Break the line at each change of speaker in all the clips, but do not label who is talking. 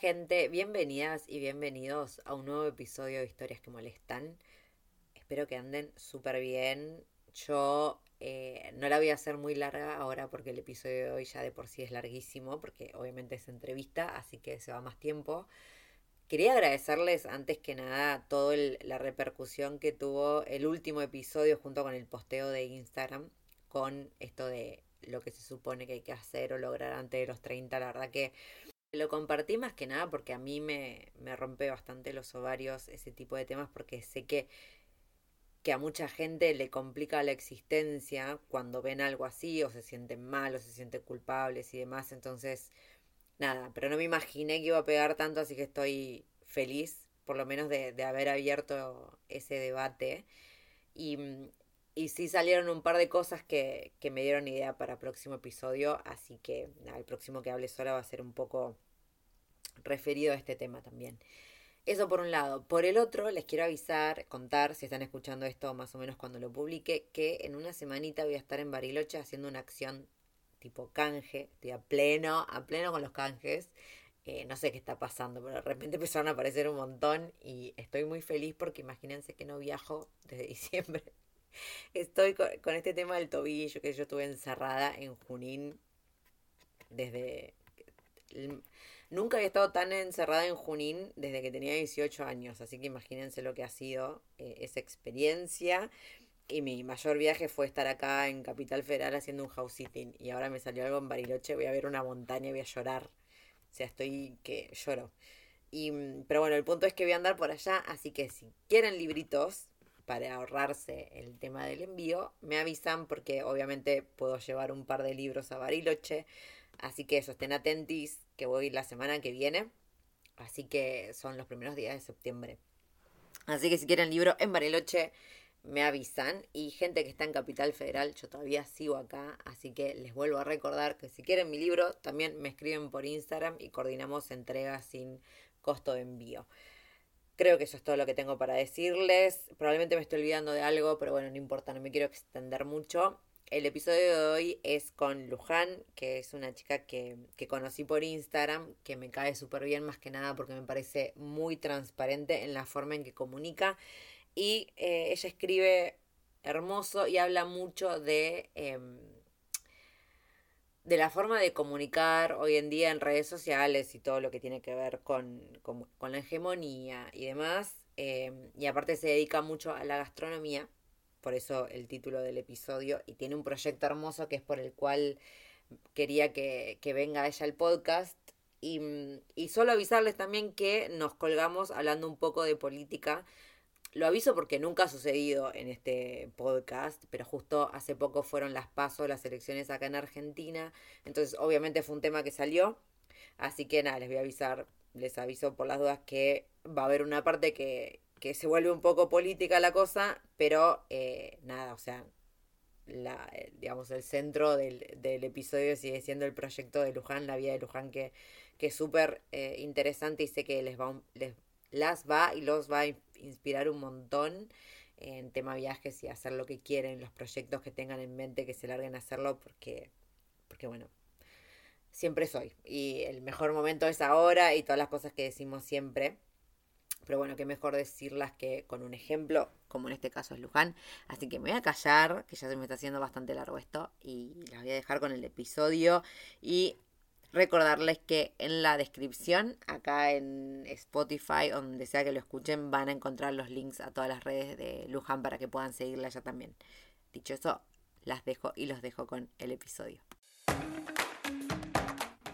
Gente, bienvenidas y bienvenidos a un nuevo episodio de Historias que Molestan. Espero que anden súper bien. Yo eh, no la voy a hacer muy larga ahora porque el episodio de hoy ya de por sí es larguísimo, porque obviamente es entrevista, así que se va más tiempo. Quería agradecerles antes que nada toda la repercusión que tuvo el último episodio junto con el posteo de Instagram con esto de lo que se supone que hay que hacer o lograr antes de los 30. La verdad que lo compartí más que nada porque a mí me, me rompe bastante los ovarios ese tipo de temas porque sé que, que a mucha gente le complica la existencia cuando ven algo así o se sienten mal o se sienten culpables y demás. Entonces, nada, pero no me imaginé que iba a pegar tanto, así que estoy feliz por lo menos de, de haber abierto ese debate. Y, y sí salieron un par de cosas que, que me dieron idea para el próximo episodio, así que nada, el próximo que hable sola va a ser un poco referido a este tema también. Eso por un lado. Por el otro, les quiero avisar, contar, si están escuchando esto más o menos cuando lo publique, que en una semanita voy a estar en Bariloche haciendo una acción tipo canje, estoy a pleno, a pleno con los canjes. Eh, no sé qué está pasando, pero de repente empezaron a aparecer un montón y estoy muy feliz porque imagínense que no viajo desde diciembre Estoy con, este tema del tobillo, que yo estuve encerrada en Junín desde... Nunca había estado tan encerrada en Junín desde que tenía 18 años, así que imagínense lo que ha sido eh, esa experiencia. Y mi mayor viaje fue estar acá en Capital Federal haciendo un house sitting. Y ahora me salió algo en Bariloche, voy a ver una montaña y voy a llorar. O sea, estoy que lloro. Y, mm, pero bueno, el punto es que voy a andar por allá, así que si quieren libritos, para ahorrarse el tema del envío, me avisan porque obviamente puedo llevar un par de libros a Bariloche. Así que eso, estén atentis que voy la semana que viene. Así que son los primeros días de septiembre. Así que si quieren libro en Bariloche, me avisan. Y gente que está en Capital Federal, yo todavía sigo acá. Así que les vuelvo a recordar que si quieren mi libro, también me escriben por Instagram y coordinamos entregas sin costo de envío. Creo que eso es todo lo que tengo para decirles. Probablemente me estoy olvidando de algo, pero bueno, no importa, no me quiero extender mucho. El episodio de hoy es con Luján, que es una chica que, que conocí por Instagram, que me cae súper bien más que nada porque me parece muy transparente en la forma en que comunica. Y eh, ella escribe hermoso y habla mucho de... Em, de la forma de comunicar hoy en día en redes sociales y todo lo que tiene que ver con, la hegemonía y demás. Em, y aparte se dedica mucho a la gastronomía, por eso el título del episodio, y tiene un proyecto hermoso que es por el cual quería que, que venga ella al podcast. Y, y solo avisarles también que nos colgamos hablando un poco de política lo aviso porque nunca ha sucedido en este podcast, pero justo hace poco fueron las pasos, las elecciones acá en Argentina. Entonces, obviamente fue un tema que salió. Así que nada, les voy a avisar, les aviso por las dudas que va a haber una parte que, que se vuelve un poco política la cosa, pero eh, nada, o sea, la, eh, digamos, el centro del, del, episodio sigue siendo el proyecto de Luján, la vida de Luján, que, que es súper eh, interesante y sé que les va, les, las va y los va a inspirar un montón en tema viajes y hacer lo que quieren, los proyectos que tengan en mente, que se larguen a hacerlo, porque, porque bueno, siempre soy. Y el mejor momento es ahora y todas las cosas que decimos siempre. Pero bueno, qué mejor decirlas que con un ejemplo, como en este caso es Luján. Así que me voy a callar, que ya se me está haciendo bastante largo esto, y las voy a dejar con el episodio. Y Recordarles que en la descripción, acá en Spotify, donde sea que lo escuchen, van a encontrar los links a todas las redes de Luján para que puedan seguirla ya también. Dicho eso, las dejo y los dejo con el episodio.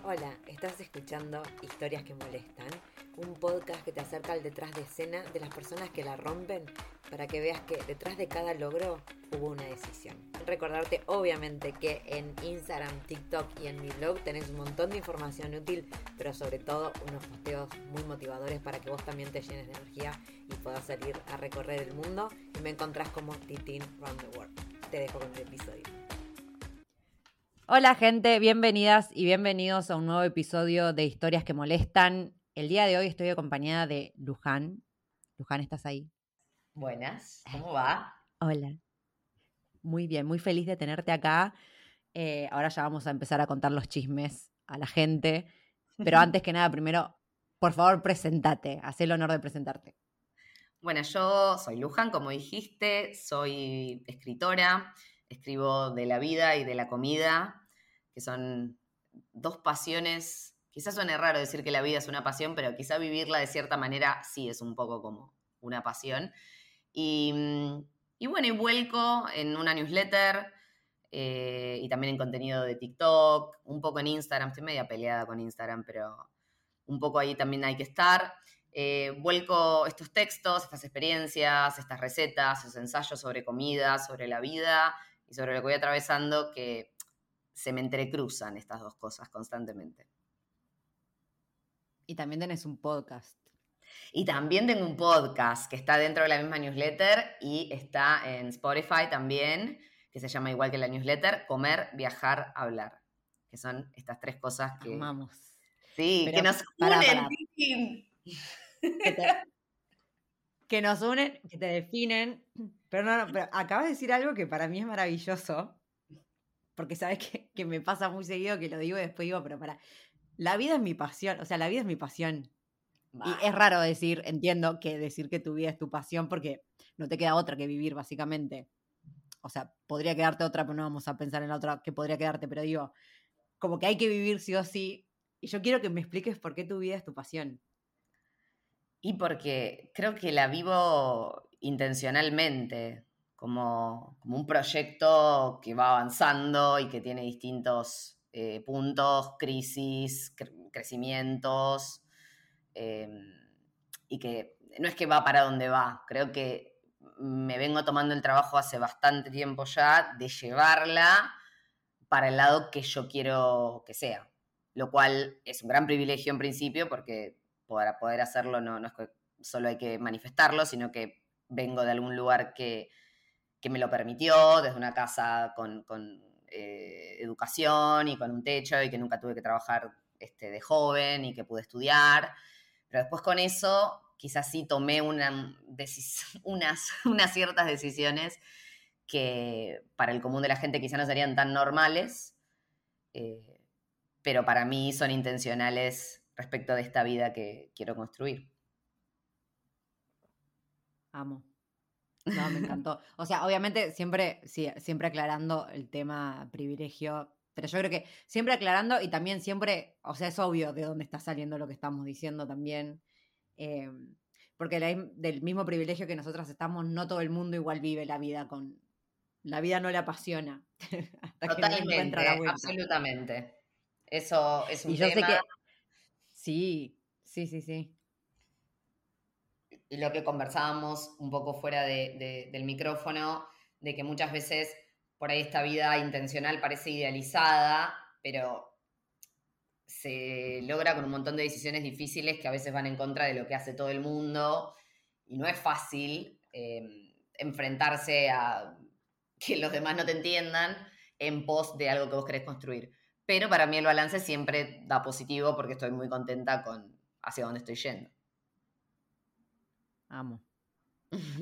Hola, estás escuchando Historias que Molestan, un podcast que te acerca al detrás de escena de las personas que la rompen para que veas que detrás de cada logro hubo una decisión. Recordarte obviamente que en Instagram, TikTok y en mi blog tenés un montón de información útil, pero sobre todo unos posteos muy motivadores para que vos también te llenes de energía y puedas salir a recorrer el mundo y me encontrás como Titin Round the World. Te dejo con el episodio. Hola gente, bienvenidas y bienvenidos a un nuevo episodio de Historias que Molestan. El día de hoy estoy acompañada de Luján. Luján, ¿estás ahí?
Buenas, ¿cómo va?
Hola. Muy bien, muy feliz de tenerte acá. Eh, ahora ya vamos a empezar a contar los chismes a la gente. Pero antes que nada, primero, por favor, presentate. Haz el honor de presentarte.
Bueno, yo soy Luján, como dijiste, soy escritora, escribo de la vida y de la comida, que son dos pasiones. Quizás suene raro decir que la vida es una pasión, pero quizá vivirla de cierta manera sí es un poco como una pasión. Y, y bueno, y vuelco en una newsletter eh, y también en contenido de TikTok, un poco en Instagram, estoy media peleada con Instagram, pero un poco ahí también hay que estar. Eh, vuelco estos textos, estas experiencias, estas recetas, esos ensayos sobre comida, sobre la vida y sobre lo que voy atravesando, que se me entrecruzan estas dos cosas constantemente.
Y también tenés un podcast.
Y también tengo un podcast que está dentro de la misma newsletter y está en Spotify también, que se llama igual que la newsletter, Comer, Viajar, Hablar. Que son estas tres cosas que...
Amamos.
Sí, que nos unen.
Que, nos unen, que te definen. Pero no, no, pero acabas de decir algo que para mí es maravilloso. Porque sabes que, que me pasa muy seguido que lo digo y después digo, pero para. La vida es mi pasión. O sea, la vida es mi pasión. Y es raro decir, entiendo que decir que tu vida es tu pasión porque no te queda otra que vivir, básicamente. O sea, podría quedarte otra, pero no vamos a pensar en la otra que podría quedarte, pero digo, como que hay que vivir sí o sí. Y yo quiero que me expliques por qué tu vida es tu pasión.
Y porque creo que la vivo intencionalmente, como, un proyecto que va avanzando y que tiene distintos eh, puntos, crisis, crecimientos, Em, y que no es que va para donde va, creo que me vengo tomando el trabajo hace bastante tiempo ya de llevarla para el lado que yo quiero que sea, lo cual es un gran privilegio en principio porque para poder hacerlo no, no es que solo hay que manifestarlo, sino que vengo de algún lugar que, que me lo permitió, desde una casa con, eh, educación y con un techo y que nunca tuve que trabajar este, de joven y que pude estudiar. Pero después con eso, quizás sí tomé una unas, unas ciertas decisiones que para el común de la gente quizás no serían tan normales, eh, pero para mí son intencionales respecto de esta vida que quiero construir.
Amo. No, me encantó. O sea, obviamente siempre, sí, siempre aclarando el tema privilegio, pero yo creo que siempre aclarando y también siempre, o sea, es obvio de dónde está saliendo lo que estamos diciendo también. Eh, porque del mismo privilegio que nosotras estamos, no todo el mundo igual vive la vida con... La vida no le apasiona.
Totalmente, absolutamente. Eso es un y yo Sé que,
sí, sí, sí, sí.
Lo que conversábamos un poco fuera del micrófono, de que muchas veces por ahí esta vida intencional parece idealizada, pero se logra con un montón de decisiones difíciles que a veces van en contra de lo que hace todo el mundo y no es fácil em, enfrentarse a que los demás no te entiendan en pos de algo que vos querés construir. Pero para mí el balance siempre da positivo porque estoy muy contenta con hacia dónde estoy yendo.
Amo.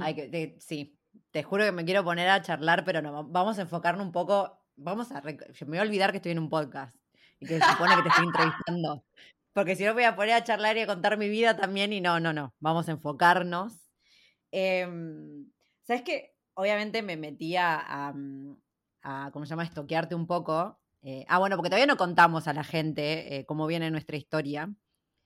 Hay que, sí, te juro que me quiero poner a charlar, pero no, vamos a enfocarnos un poco, vamos a, me voy a olvidar que estoy en un podcast y que se supone que te estoy entrevistando, porque si no voy a poner a charlar y a contar mi vida también y no, no, no, vamos a enfocarnos. Em, ¿Sabes qué? Obviamente me metía a, a, ¿cómo se llama? Estoquearte un poco Eh, ah, bueno, porque todavía no contamos a la gente eh, cómo viene nuestra historia.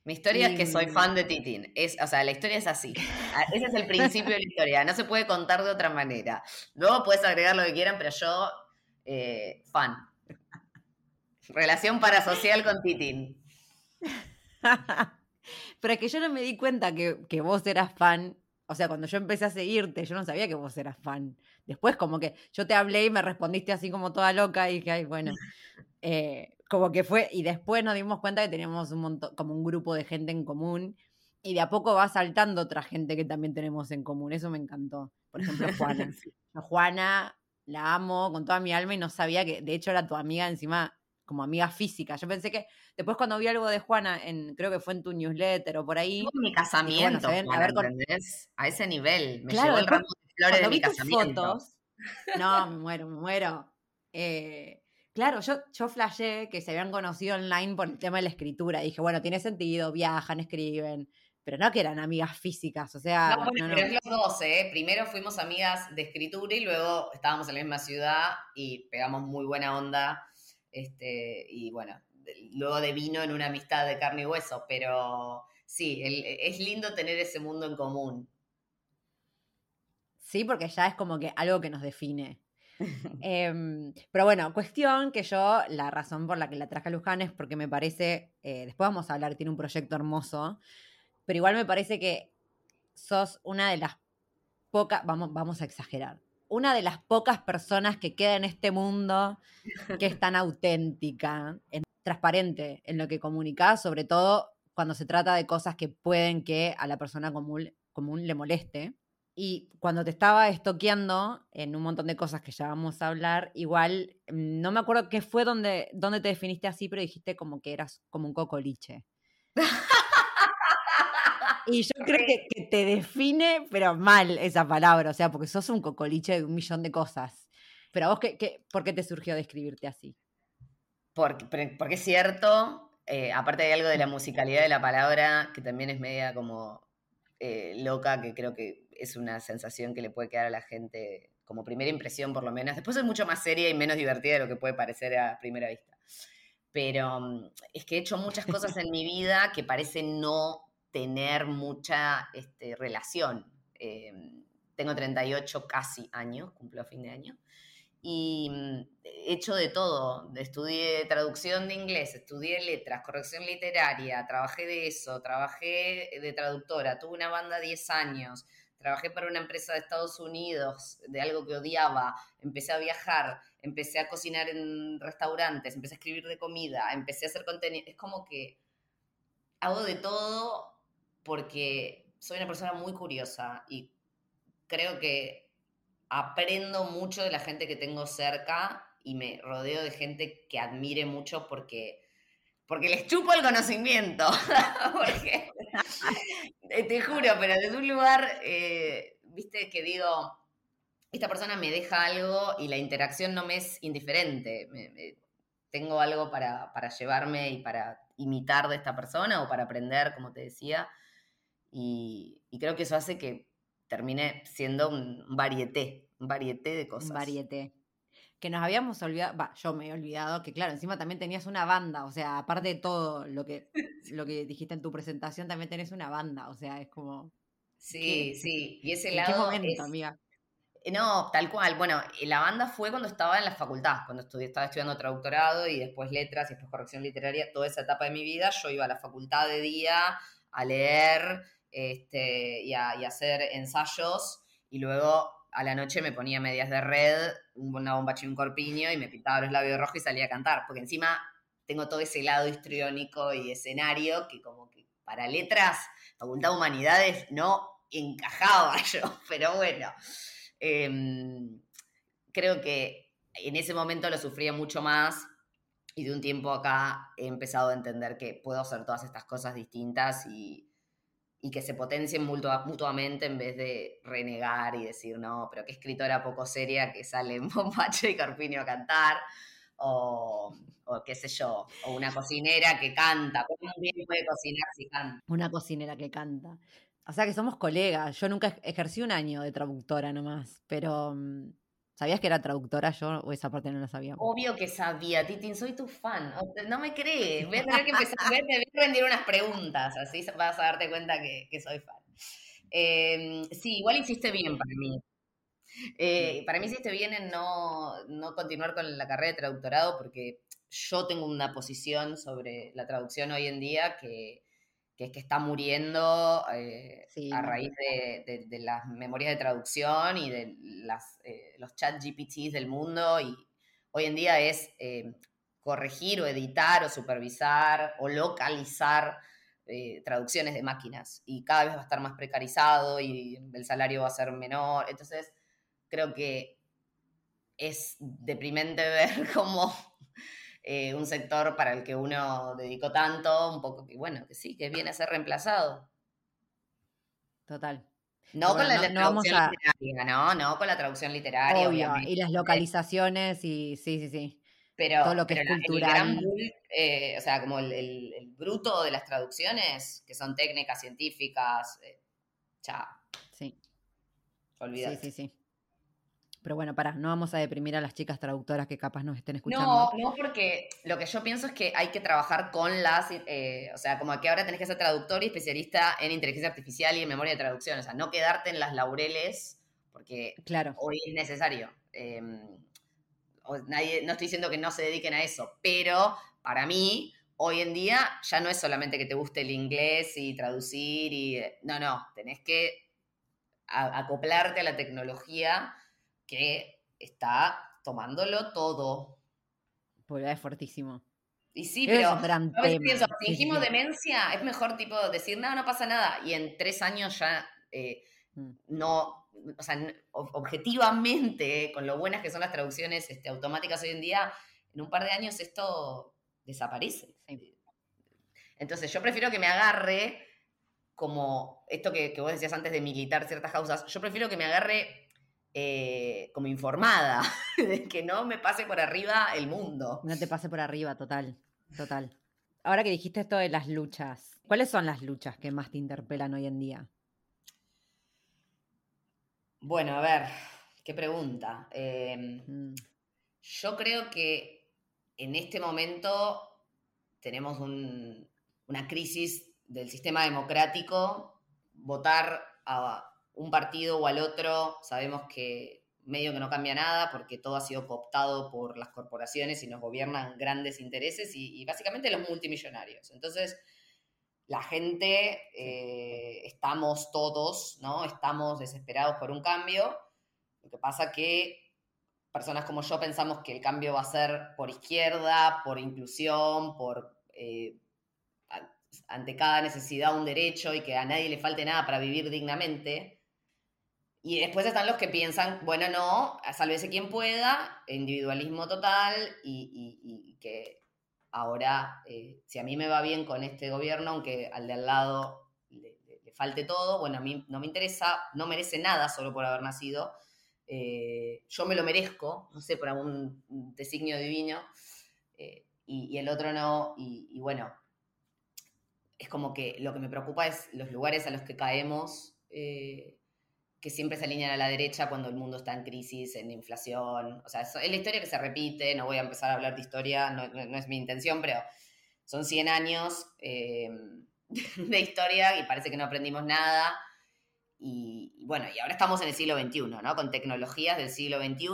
Mi historia es que soy fan de Titín. Es, o sea, la historia es así. Ah, Ese es el principio de la historia. No se puede contar de otra manera. Luego puedes agregar lo que quieran, pero yo, eh, fan. Relación parasocial con Titín.
Pero es que yo no me di cuenta que, que vos eras fan. O sea, cuando yo empecé a seguirte, yo no sabía que vos eras fan. Después, como que yo te hablé y me respondiste así como toda loca y dije, ay, bueno. Eh, como que fue. Y después nos dimos cuenta que teníamos un montón, como un grupo de gente en común. Y de a poco va saltando otra gente que también tenemos en común. Eso me encantó. Por ejemplo, Juana. Juana la amo con toda mi alma y no sabía que, de hecho, era tu amiga encima, como amiga física. Yo pensé que después cuando vi algo de Juana, en, creo que fue en tu newsletter o por ahí,
Tuvo mi casamiento,
ven- a ver.
A ese nivel. Me
Claro,
llevó el ramo de flores de mi
vi tus
casamiento.
fotos, no, me muero, me muero. Eh, claro, yo, yo flashé que se habían conocido online por el tema de la escritura. Dije, bueno, tiene sentido, viajan, escriben, pero no que eran amigas físicas, o sea,
No, bueno,
no, no.
pero es los dos, ¿eh? Primero fuimos amigas de escritura y luego estábamos en la misma ciudad y pegamos muy buena onda. Este, y bueno, luego de vino en una amistad de carne y hueso, pero sí, el- es lindo tener ese mundo en común.
Sí, porque ya es como que algo que nos define. Em, pero bueno, cuestión que yo, la razón por la que la traje a Luján es porque me parece, eh, después vamos a hablar, tiene un proyecto hermoso, pero igual me parece que sos una de las pocas, vamos, vamos a exagerar, una de las pocas personas que queda en este mundo que es tan auténtica, transparente en lo que comunicás, sobre todo cuando se trata de cosas que pueden que a la persona común, común le moleste. Y cuando te estaba estoqueando en un montón de cosas que ya vamos a hablar, igual mm, no me acuerdo qué fue donde, donde te definiste así, pero dijiste como que eras como un cocoliche. Y yo creo que, que te define, pero mal esa palabra, o sea, porque sos un cocoliche de un millón de cosas. Pero a vos, ¿qué, qué, ¿por qué te surgió describirte así?
Porque, porque es cierto, eh, aparte hay algo de la musicalidad de la palabra que también es media como eh, loca, que creo que es una sensación que le puede quedar a la gente como primera impresión por lo menos. Después es mucho más seria y menos divertida de lo que puede parecer a primera vista. Pero mm, es que he hecho muchas cosas en mi vida que parecen no tener mucha este, relación. Eh, tengo 38 casi años, cumplo a fin de año y mm, he hecho de todo. Estudié traducción de inglés, estudié letras, corrección literaria, trabajé de eso, trabajé de traductora, tuve una banda 10 años, trabajé para una empresa de Estados Unidos de algo que odiaba, empecé a viajar, empecé a cocinar en restaurantes, empecé a escribir de comida, empecé a hacer contenido. Es como que hago de todo porque soy una persona muy curiosa y creo que aprendo mucho de la gente que tengo cerca y me rodeo de gente que admire mucho porque, porque les chupo el conocimiento. porque, eh, te juro, pero desde un lugar, eh, viste, que digo, esta persona me deja algo y la interacción no me es indiferente. Me- me- tengo algo para, para llevarme y para imitar de esta persona o para aprender, como te decía. Y, y creo que eso hace que termine siendo un varieté, un varieté de cosas.
Un varieté. Que nos habíamos olvidado, va, yo me he olvidado que claro, encima también tenías una banda, o sea, aparte de todo lo que, lo que dijiste en tu presentación, también tenés una banda, o sea, es como...
Sí,
¿qué?
sí. Y ese
¿En
lado
qué momento,
es-
amiga?
Eh, No, tal cual. Bueno, eh, la banda fue cuando estaba en la facultad, cuando estudié, estaba estudiando traductorado y después letras y después corrección literaria. Toda esa etapa de mi vida, yo iba a la facultad de día a leer este, y, hacer ensayos y luego a la noche me ponía medias de red, una bombacha y un corpiño y me pintaba los labios rojos y salía a cantar, porque encima tengo todo ese lado histriónico y escenario que como que para letras, facultad de humanidades, no encajaba yo, pero bueno. Em, creo que en ese momento lo sufría mucho más y de un tiempo acá he empezado a entender que puedo hacer todas estas cosas distintas y, y que se potencien mutua- mutuamente en vez de renegar y decir, no, pero qué escritora poco seria que sale en Bombacho y Carpinio a cantar, o, o qué sé yo, o una cocinera que canta, ¿cómo bien puede cocinar si canta?
Una cocinera que canta. O sea que somos colegas. Yo nunca ej- ejercí un año de traductora nomás, pero mm, ¿Sabías que era traductora yo o esa parte no la sabía?
Obvio que sabía, Titin, soy tu fan. no me crees. Voy a tener que empezar, a, rendir unas preguntas, así vas a darte cuenta que, soy fan. Em, sí, igual hiciste bien para mí. Eh, para mí hiciste bien en no, no continuar con la carrera de traductorado porque yo tengo una posición sobre la traducción hoy en día que, es que está muriendo eh, a raíz de, las memorias de traducción y de las, eh, los chat GPTs del mundo. Y hoy en día es eh, corregir o editar o supervisar o localizar traducciones de máquinas. Y cada vez va a estar más precarizado y el salario va a ser menor. Entonces, creo que es deprimente ver cómo eh, un sector para el que uno dedicó tanto, un poco que, bueno, que sí, que viene a ser reemplazado.
Total.
No con la, traducción literaria, no, no con la traducción literaria. obviamente.
y las localizaciones y sí, sí, sí.
Pero, todo lo que es cultural. Eh, o sea, como el, bruto de las traducciones, que son técnicas científicas, eh, ya.
Sí.
Olvídate.
Sí, sí, sí. Pero bueno, para, no vamos a deprimir a las chicas traductoras que capaz nos estén escuchando.
No, no, porque lo que yo pienso es que hay que trabajar con las, eh, o sea, como que ahora tenés que ser traductor y especialista en inteligencia artificial y en memoria de traducción, o sea, no quedarte en las laureles, porque
claro.
hoy es necesario. Em, nadie, no estoy diciendo que no se dediquen a eso, pero para mí, hoy en día ya no es solamente que te guste el inglés y traducir y, no, no, tenés que acoplarte a la tecnología que está tomándolo todo.
Pues es fortísimo.
Y sí, pero pienso, si dijimos demencia, es mejor tipo decir, no, no pasa nada. Y en tres años ya eh, mm. no, o sea, objetivamente, con lo buenas que son las traducciones este, automáticas hoy en día, en un par de años esto desaparece. Entonces yo prefiero que me agarre como esto que, que vos decías antes de militar ciertas causas, yo prefiero que me agarre eh, como informada, de que no me pase por arriba el mundo.
No te pase por arriba, total, total. Ahora que dijiste esto de las luchas, ¿cuáles son las luchas que más te interpelan hoy en día?
Bueno, a ver, qué pregunta. Em, mm. Yo creo que en este momento tenemos una crisis del sistema democrático. Votar a, un partido o al otro, sabemos que medio que no cambia nada porque todo ha sido cooptado por las corporaciones y nos gobiernan grandes intereses y, básicamente los multimillonarios. Entonces, la gente, eh, estamos todos, ¿no? Estamos desesperados por un cambio. Lo que pasa que personas como yo pensamos que el cambio va a ser por izquierda, por inclusión, por eh, ante cada necesidad un derecho y que a nadie le falte nada para vivir dignamente. Y después están los que piensan, bueno, no, sálvese quien pueda, individualismo total y, que ahora, eh, si a mí me va bien con este gobierno, aunque al de al lado le, falte todo, bueno, a mí no me interesa, no merece nada solo por haber nacido. Eh, yo me lo merezco, no sé, por algún designio divino, eh, y, el otro no, y bueno, es como que lo que me preocupa es los lugares a los que caemos que siempre se alinean a la derecha cuando el mundo está en crisis, en inflación. O sea, es la historia que se repite, no voy a empezar a hablar de historia, no, es mi intención, pero son 100 años eh, de historia y parece que no aprendimos nada. Y, bueno, y ahora estamos en el siglo XXI, ¿no? Con tecnologías del siglo XXI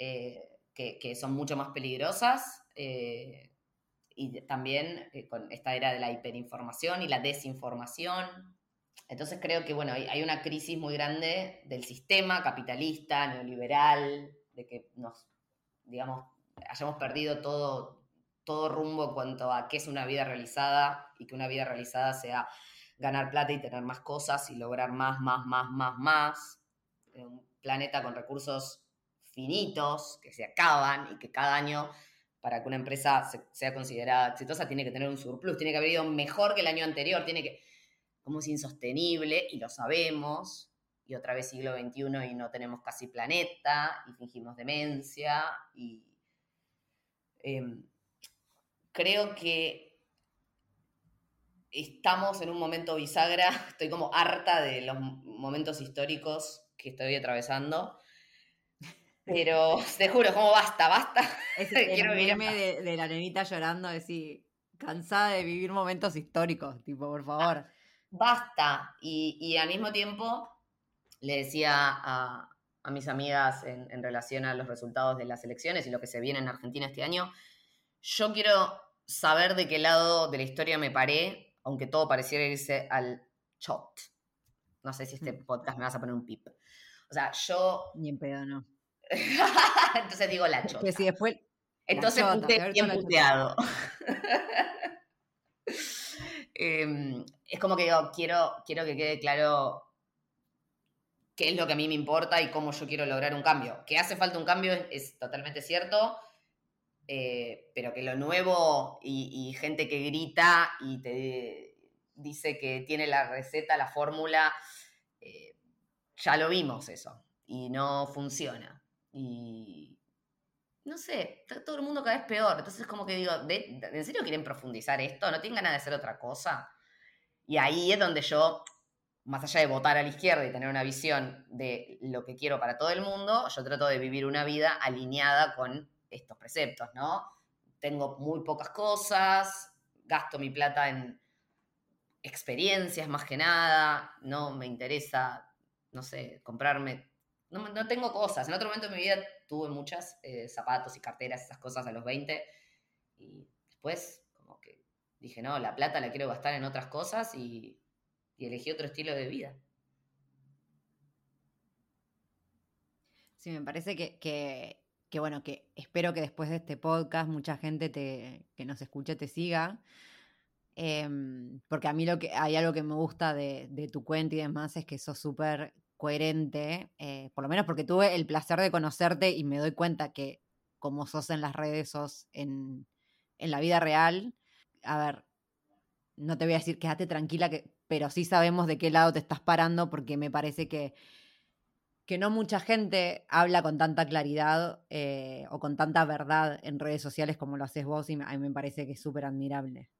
eh, que, son mucho más peligrosas. Eh, y también con esta era de la hiperinformación y la desinformación. Entonces creo que, bueno, hay, una crisis muy grande del sistema capitalista, neoliberal, de que nos, digamos, hayamos perdido todo, todo rumbo en cuanto a qué es una vida realizada y que una vida realizada sea ganar plata y tener más cosas y lograr más, más, más, más, más. Un planeta con recursos finitos que se acaban y que cada año para que una empresa sea considerada exitosa tiene que tener un surplus, tiene que haber ido mejor que el año anterior, tiene que como es insostenible y lo sabemos, y otra vez siglo XXI y no tenemos casi planeta y fingimos demencia y em, creo que estamos en un momento bisagra, estoy como harta de los momentos históricos que estoy atravesando. Pero te juro, como basta, basta.
Es el meme de, de, la nenita llorando, decir, cansada de vivir momentos históricos, tipo, por favor.
Basta. Y, y al mismo tiempo le decía a, a mis amigas en, en, relación a los resultados de las elecciones y lo que se viene en Argentina este año, yo quiero saber de qué lado de la historia me paré, aunque todo pareciera irse al chot. No sé si este mm. podcast me vas a poner un pip. O sea, yo...
Ni en pedo, no.
Entonces digo la chota.
si después...
Entonces puse bien puteado. Em, es como que digo, quiero, quiero que quede claro qué es lo que a mí me importa y cómo yo quiero lograr un cambio. Que hace falta un cambio es, totalmente cierto, eh, pero que lo nuevo y, gente que grita y te dice que tiene la receta, la fórmula, eh, ya lo vimos eso y no funciona. No sé, todo el mundo cada vez peor. Entonces, como que digo, ¿en serio quieren profundizar esto? ¿No tienen ganas de hacer otra cosa? Y ahí es donde yo, más allá de votar a la izquierda y tener una visión de lo que quiero para todo el mundo, yo trato de vivir una vida alineada con estos preceptos, ¿no? Tengo muy pocas cosas, gasto mi plata en experiencias más que nada, no me interesa, no sé, comprarme no, tengo cosas. En otro momento de mi vida tuve muchas, eh, zapatos y carteras, esas cosas a los 20. Y después, como que dije, no, la plata la quiero gastar en otras cosas y, elegí otro estilo de vida.
Sí, me parece que, que, bueno, que espero que después de este podcast mucha gente te, que nos escuche te siga. Em, porque a mí lo que hay algo que me gusta de, de tu cuenta y demás es que sos súper coherente, eh, por lo menos porque tuve el placer de conocerte y me doy cuenta que como sos en las redes, sos en, la vida real. A ver, no te voy a decir quédate tranquila, que, pero sí sabemos de qué lado te estás parando porque me parece que, que no mucha gente habla con tanta claridad eh, o con tanta verdad en redes sociales como lo haces vos y a mí me parece que es súper admirable.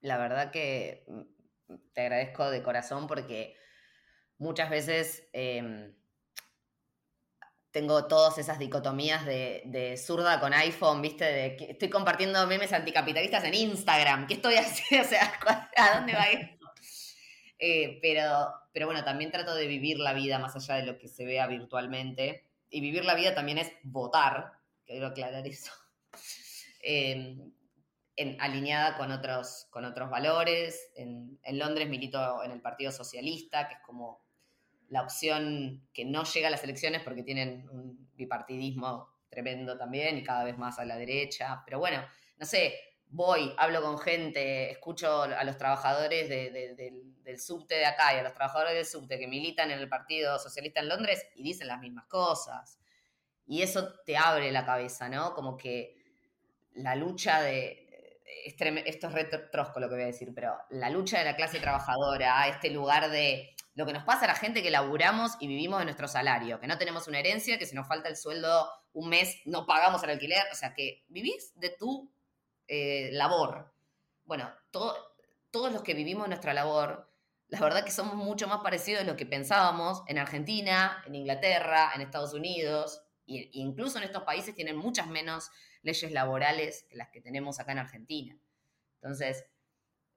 La verdad que mm, te agradezco de corazón porque muchas veces em, tengo todas esas dicotomías de, zurda con iPhone, ¿viste? De que estoy compartiendo memes anticapitalistas en Instagram. ¿Qué estoy haciendo? O sea, ¿a dónde va esto? Eh, pero, pero bueno, también trato de vivir la vida más allá de lo que se vea virtualmente. Y vivir la vida también es votar, quiero aclarar eso. Em, alineada con otros, con otros valores. En Londres milito en el Partido Socialista, que es como la opción que no llega a las elecciones porque tienen un bipartidismo tremendo también y cada vez más a la derecha. Pero bueno, no sé, voy, hablo con gente, escucho a los trabajadores del subte de acá y a los trabajadores del subte que militan en el Partido Socialista en Londres y dicen las mismas cosas. Y eso te abre la cabeza, ¿no? Como que la lucha de... Esto es retrosco lo que voy a decir, pero la lucha de la clase trabajadora, este lugar de lo que nos pasa a la gente que laburamos y vivimos de nuestro salario, que no tenemos una herencia, que si nos falta el sueldo un mes no pagamos el alquiler, o sea, que vivís de tu eh, labor. Bueno, todos los que vivimos nuestra labor, la verdad que somos mucho más parecidos de lo que pensábamos en Argentina, en Inglaterra, en Estados Unidos, e incluso en estos países tienen muchas menos leyes laborales que las que tenemos acá en Argentina. Entonces,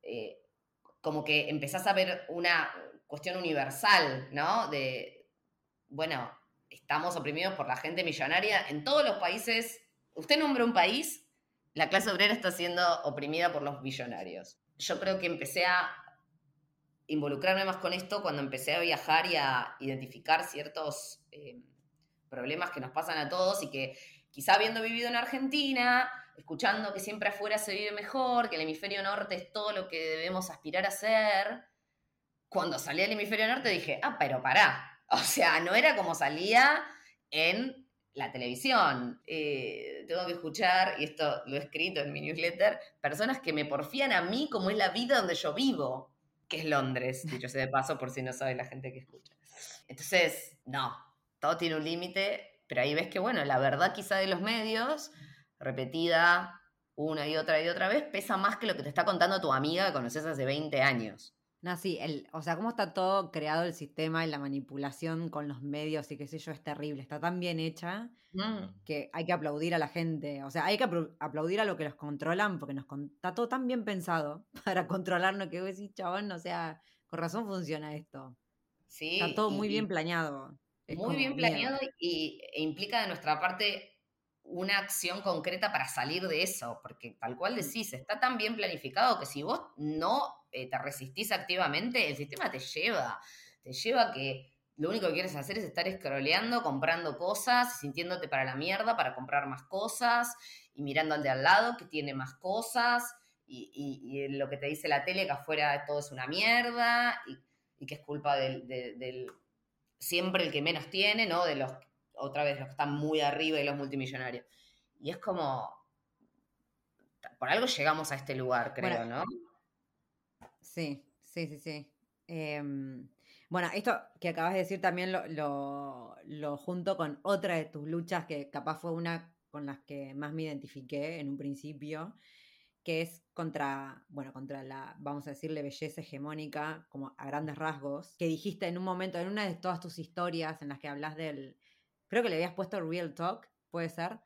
eh, como que empezás a ver una, cuestión universal, ¿no? De, bueno, estamos oprimidos por la gente millonaria. En todos los países, usted nombra un país, la clase obrera está siendo oprimida por los millonarios. Yo creo que empecé a involucrarme más con esto cuando empecé a viajar y a identificar ciertos eh, problemas que nos pasan a todos y que quizá habiendo vivido en Argentina, escuchando que siempre afuera se vive mejor, que el hemisferio norte es todo lo que debemos aspirar a ser, cuando salí del hemisferio norte dije, ah, pero pará. O sea, no era como salía en la televisión. Eh, tengo que escuchar, y esto lo he escrito en mi newsletter, personas que me porfían a mí como es la vida donde yo vivo, que es Londres, dicho sea de paso, por si no sabe la gente que escucha. Entonces, no, todo tiene un límite, pero ahí ves que, bueno, la verdad quizá de los medios, repetida una y otra y otra vez, pesa más que lo que te está contando tu amiga que conoces hace 20 años.
No, sí, el, o sea, cómo está todo creado el sistema y la manipulación con los medios y qué sé yo, es terrible. Está tan bien hecha
Mm.
que hay que aplaudir a la gente. O sea, hay que apl- aplaudir a lo que los controlan porque nos está todo tan bien pensado para controlarnos que vos decís, chabón, o sea, con razón funciona esto.
Sí,
Está todo muy bien planeado. Es
Muy bien planeado y e implica de nuestra parte una acción concreta para salir de eso, porque tal cual decís, está tan bien planificado que si vos no eh, te resistís activamente, el sistema te lleva, te lleva a que lo único que quieres hacer es estar scrolleando, comprando cosas, sintiéndote para la mierda, para comprar más cosas, y mirando al de al lado que tiene más cosas, y, y- y lo que te dice la tele que afuera todo es una mierda, y, y que es culpa del, de- del, siempre el que menos tiene, ¿no? De los, otra vez, los que están muy arriba y los multimillonarios. Y es como, por algo llegamos a este lugar, creo,
Bueno,
¿no?
Sí, sí, sí, sí. Em, bueno, esto que acabas de decir también lo, lo, lo junto con otra de tus luchas que capaz fue una con las que más me identifiqué en un principio, que es contra, bueno, contra la, vamos a decirle, belleza hegemónica, como a grandes rasgos, que dijiste en un momento, en una de todas tus historias en las que hablas del, creo que le habías puesto Real Talk, puede ser,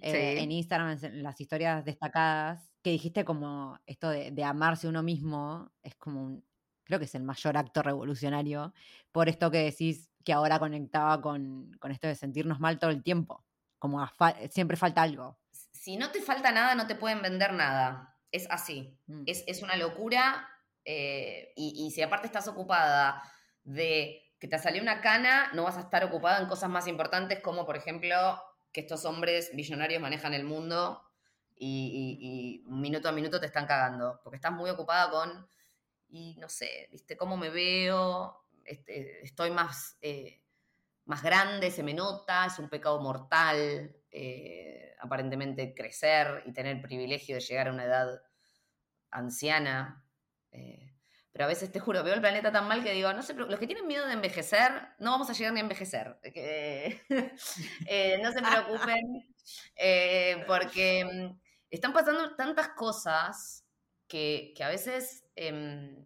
eh, en Instagram, en las historias destacadas, que dijiste como esto de, de amarse uno mismo, es como un, creo que es el mayor acto revolucionario, por esto que decís que ahora conectaba con, con esto de sentirnos mal todo el tiempo, como fa- siempre falta algo.
Si no te falta nada, no te pueden vender nada. Es así.
Mm.
Es, es una locura. eh, y, y si aparte estás ocupada de que te salió una cana, no vas a estar ocupada en cosas más importantes como, por ejemplo, que estos hombres millonarios manejan el mundo y, y- y minuto a minuto te están cagando. Porque estás muy ocupada con, y no sé, ¿viste? ¿Cómo me veo? Este, estoy más, eh, más grande, se me nota, es un pecado mortal, eh, aparentemente crecer y tener el privilegio de llegar a una edad anciana. eh, pero a veces te juro, veo el planeta tan mal que digo, no sé, los que tienen miedo de envejecer, no vamos a llegar ni a envejecer. eh, no se preocupen, eh, porque mm, están pasando tantas cosas que, que a veces em,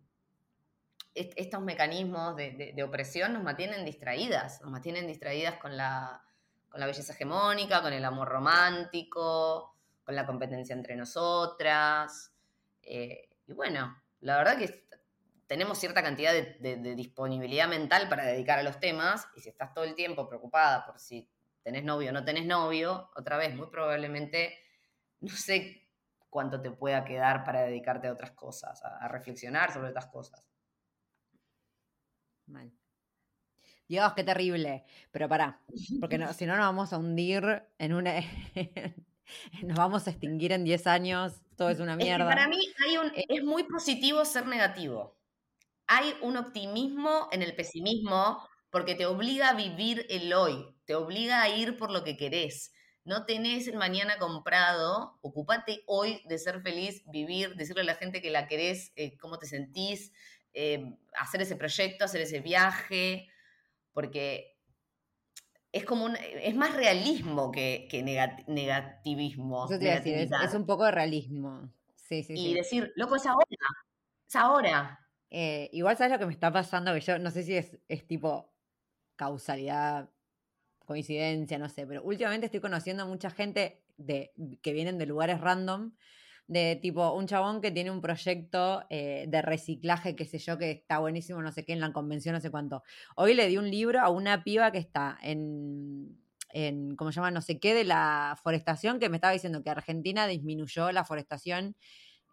est- estos mecanismos de, de- de opresión nos mantienen distraídas, nos mantienen distraídas con la, con la belleza hegemónica, con el amor romántico, con la competencia entre nosotras. eh, y bueno, la verdad que tenemos cierta cantidad de, de- de disponibilidad mental para dedicar a los temas, y si estás todo el tiempo preocupada por si tenés novio o no tenés novio, otra vez, muy probablemente, no sé cuánto te pueda quedar para dedicarte a otras cosas, a, a reflexionar sobre otras cosas.
Mal. Dios, qué terrible. Pero pará, porque no, si no nos vamos a hundir en una... nos vamos a extinguir en 10 años, todo es una
Es que
mierda.
para mí hay un- es muy positivo ser negativo. Hay un optimismo en el pesimismo porque te obliga a vivir el hoy, te obliga a ir por lo que querés. No tenés el mañana comprado, ocupate hoy de ser feliz, vivir, decirle a la gente que la querés, eh, cómo te sentís, eh, hacer ese proyecto, hacer ese viaje, porque es como un- es más realismo que, que nega- negativismo.
Eso te iba a decir, es, un poco de realismo. Sí, sí,
y
sí.
decir, loco, es ahora, es ahora.
Eh, igual sabes lo que me está pasando, que yo no sé si es, es tipo causalidad, coincidencia, no sé, pero últimamente estoy conociendo a mucha gente de, que vienen de lugares random, de tipo un chabón que tiene un proyecto eh, de reciclaje, qué sé yo, que está buenísimo, no sé qué, en la convención, no sé cuánto. Hoy le di un libro a una piba que está en, en ¿cómo se llama? No sé qué, de la forestación, que me estaba diciendo que Argentina disminuyó la forestación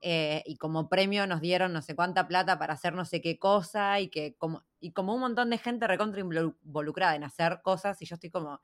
eh, y como premio nos dieron no sé cuánta plata para hacer no sé qué cosa y que como, y como un montón de gente recontra involu- involucrada en hacer cosas y yo estoy como,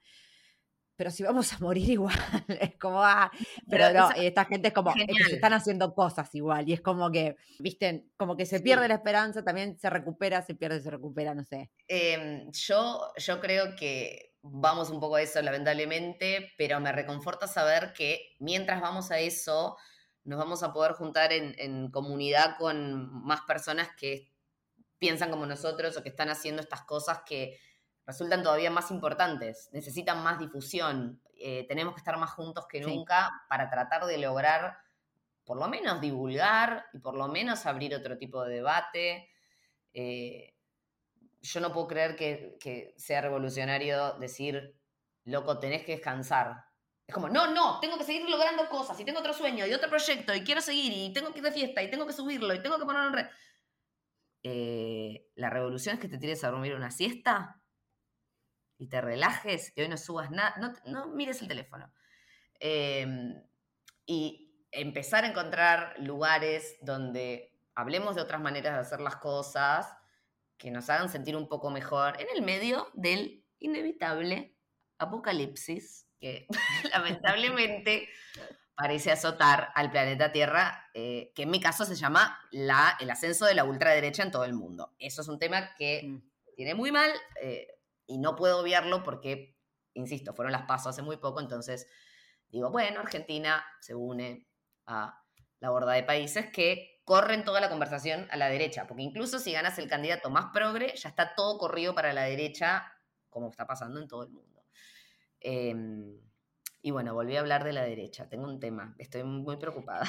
pero si vamos a morir igual, es como, ah, pero,
Pero
no, esta gente es como, es que se están haciendo cosas igual y es como que, viste, como que se
Sí.
pierde la esperanza, también se recupera, se pierde, se recupera, no sé.
Em, yo, yo creo que vamos un poco a eso, lamentablemente, pero me reconforta saber que mientras vamos a eso, nos vamos a poder juntar en, en comunidad con más personas que piensan como nosotros o que están haciendo estas cosas que resultan todavía más importantes, necesitan más difusión. Eh, tenemos que estar más juntos que
Sí.
nunca para tratar de lograr por lo menos divulgar y por lo menos abrir otro tipo de debate. Eh, yo no puedo creer que, que sea revolucionario decir, loco, tenés que descansar. Es como, no, no, tengo que seguir logrando cosas, y tengo otro sueño, y otro proyecto, y quiero seguir, y tengo que ir de fiesta, y tengo que subirlo, y tengo que ponerlo en red. Eh, la revolución es que te tires a dormir una siesta y te relajes, y hoy no subas nada, no, no, mires el teléfono. Em, y empezar a encontrar lugares donde hablemos de otras maneras de hacer las cosas, que nos hagan sentir un poco mejor en el medio del inevitable apocalipsis que lamentablemente parece azotar al planeta Tierra, eh, que en mi caso se llama la, el ascenso de la ultraderecha en todo el mundo. Eso es un tema que mm. tiene muy mal eh, y no puedo obviarlo porque, insisto, fueron las pasos hace muy poco, entonces digo, bueno, Argentina se une a la borda de países que corren toda la conversación a la derecha, porque incluso si ganas el candidato más progre, ya está todo corrido para la derecha, como está pasando en todo el mundo. Em, y bueno, volví a hablar de la derecha. Tengo un tema, estoy muy preocupada.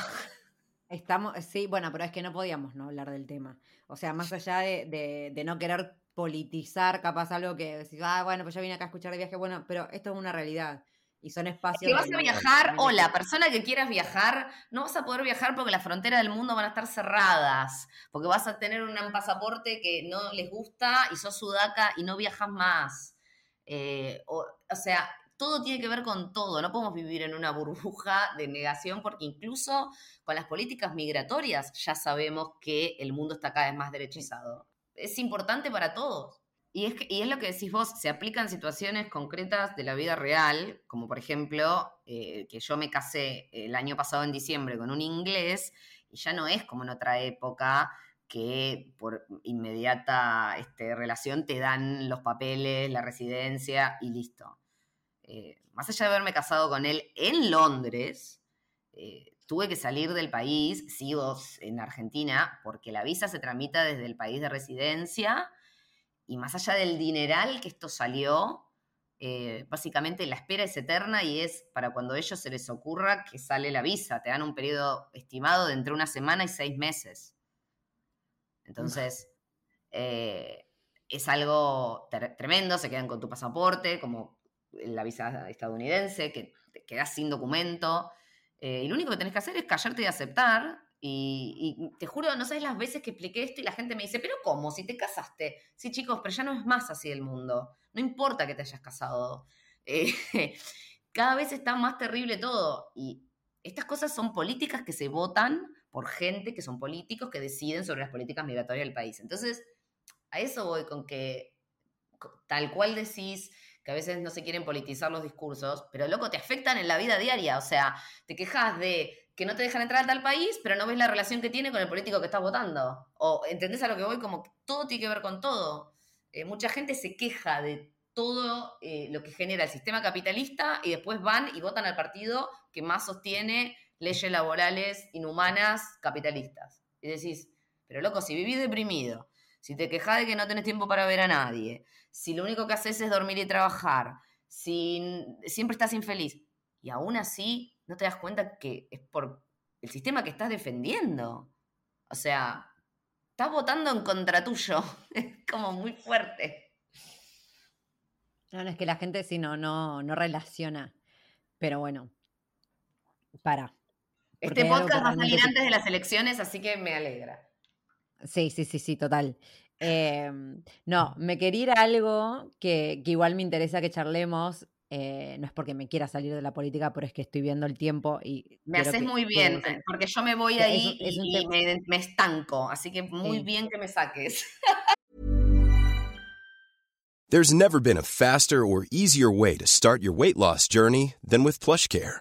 Estamos, sí, bueno, pero es que no podíamos no hablar del tema. O sea, más allá de, de, no querer politizar capaz algo que decís, ah, bueno, pues yo vine acá a escuchar de viaje, bueno, pero esto es una realidad. Y son espacios.
que vas a viajar, o la persona que quieras viajar, no vas a poder viajar porque las fronteras del mundo van a estar cerradas, porque vas a tener un pasaporte que no les gusta y sos sudaca y no viajas más. Eh, o, o sea, todo tiene que ver con todo. No podemos vivir en una burbuja de negación porque incluso con las políticas migratorias ya sabemos que el mundo está cada vez más derechizado. Es importante para todos. Y es, y es lo que decís vos, se aplican situaciones concretas de la vida real, como por ejemplo eh, que yo me casé el año pasado en diciembre con un inglés y ya no es como en otra época que por inmediata este, relación te dan los papeles, la residencia y listo. Eh, más allá de haberme casado con él en Londres, eh, tuve que salir del país, sigo en Argentina, porque la visa se tramita desde el país de residencia y más allá del dineral que esto salió, eh, básicamente la espera es eterna y es para cuando a ellos se les ocurra que sale la visa. Te dan un periodo estimado de entre una semana y seis meses. Entonces, es algo tremendo, se quedan con tu pasaporte, como la visa estadounidense, que te quedas sin documento. Eh, y lo único que tenés que hacer es callarte y aceptar. Y, te juro, no sabes las veces que expliqué esto y la gente me dice, pero ¿cómo? Si te casaste. Sí, chicos, pero ya no es más así el mundo. No importa que te hayas casado. Eh, cada vez está más terrible todo. Y estas cosas son políticas que se votan por gente que son políticos que deciden sobre las políticas migratorias del país. Entonces, a eso voy con que tal cual decís, que a veces no se quieren politizar los discursos, pero loco, te afectan en la vida diaria. O sea, te quejas de que no te dejan entrar a tal país, pero no ves la relación que tiene con el político que estás votando. O entendés a lo que voy, como todo tiene que ver con todo. Eh, mucha gente se queja de todo eh, lo que genera el sistema capitalista y después van y votan al partido que más sostiene leyes laborales inhumanas capitalistas. Y decís, pero loco, si vivís deprimido, si te quejas de que no tenés tiempo para ver a nadie, si lo único que haces es dormir y trabajar, si siempre estás infeliz y aún así no te das cuenta que es por el sistema que estás defendiendo. O sea, estás votando en contra tuyo. Es como muy fuerte.
No, no, es que la gente sí no, no, no relaciona. Pero bueno, para.
Este podcast va a salir antes de las elecciones, así que me alegra.
Sí, sí, sí, sí, total. Em, no, me quería ir a algo que, igual me interesa que charlemos. Eh, no es porque me quiera salir de la política, pero es que estoy viendo el tiempo y...
Me haces muy bien, porque yo me voy ahí y, me, me, estanco, así que muy bien que me saques.
There's never been a faster or easier way to start your weight loss journey than with PlushCare.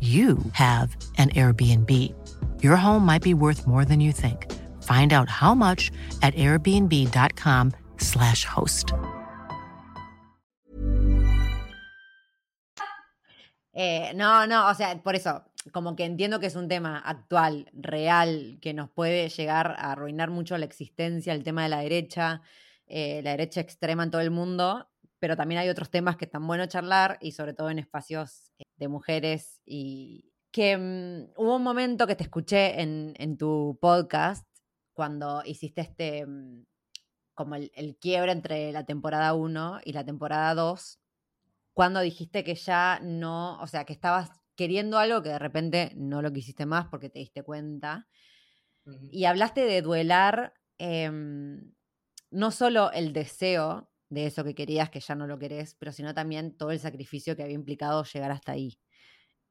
you have an Airbnb. Your home might be worth more than you think. Find out how much at airbnb.com/slash host.
Eh, no, no, o sea, por eso, como que entiendo que es un tema actual, real, que nos puede llegar a arruinar mucho la existencia, el tema de la derecha, eh, la derecha extrema en todo el mundo, pero también hay otros temas que están buenos charlar y sobre todo en espacios eh, de mujeres y que mm, hubo un momento que te escuché en, en tu podcast cuando hiciste este mm, como el, el quiebre entre la temporada 1 y la temporada 2 cuando dijiste que ya no, o sea, que estabas queriendo algo que de repente no lo quisiste más porque te diste cuenta. Y hablaste de duelar em, no solo el deseo de eso que querías, que ya no lo querés, pero sino también todo el sacrificio que había implicado llegar hasta ahí.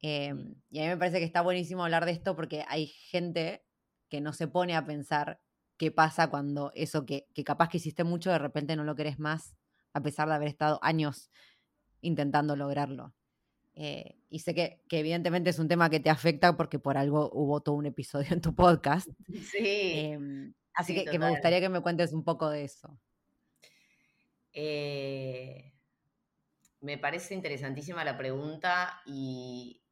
Em, y a mí me parece que está buenísimo hablar de esto porque hay gente que no se pone a pensar qué pasa cuando eso que, que capaz que hiciste mucho, de repente no lo querés más, a pesar de haber estado años intentando lograrlo. Eh, y sé que, que, evidentemente es un tema que te afecta porque por algo hubo todo un episodio en tu podcast.
Sí.
Eh, así sí, que, que, me gustaría que me cuentes un poco de eso.
Eh, me parece interesantísima la pregunta y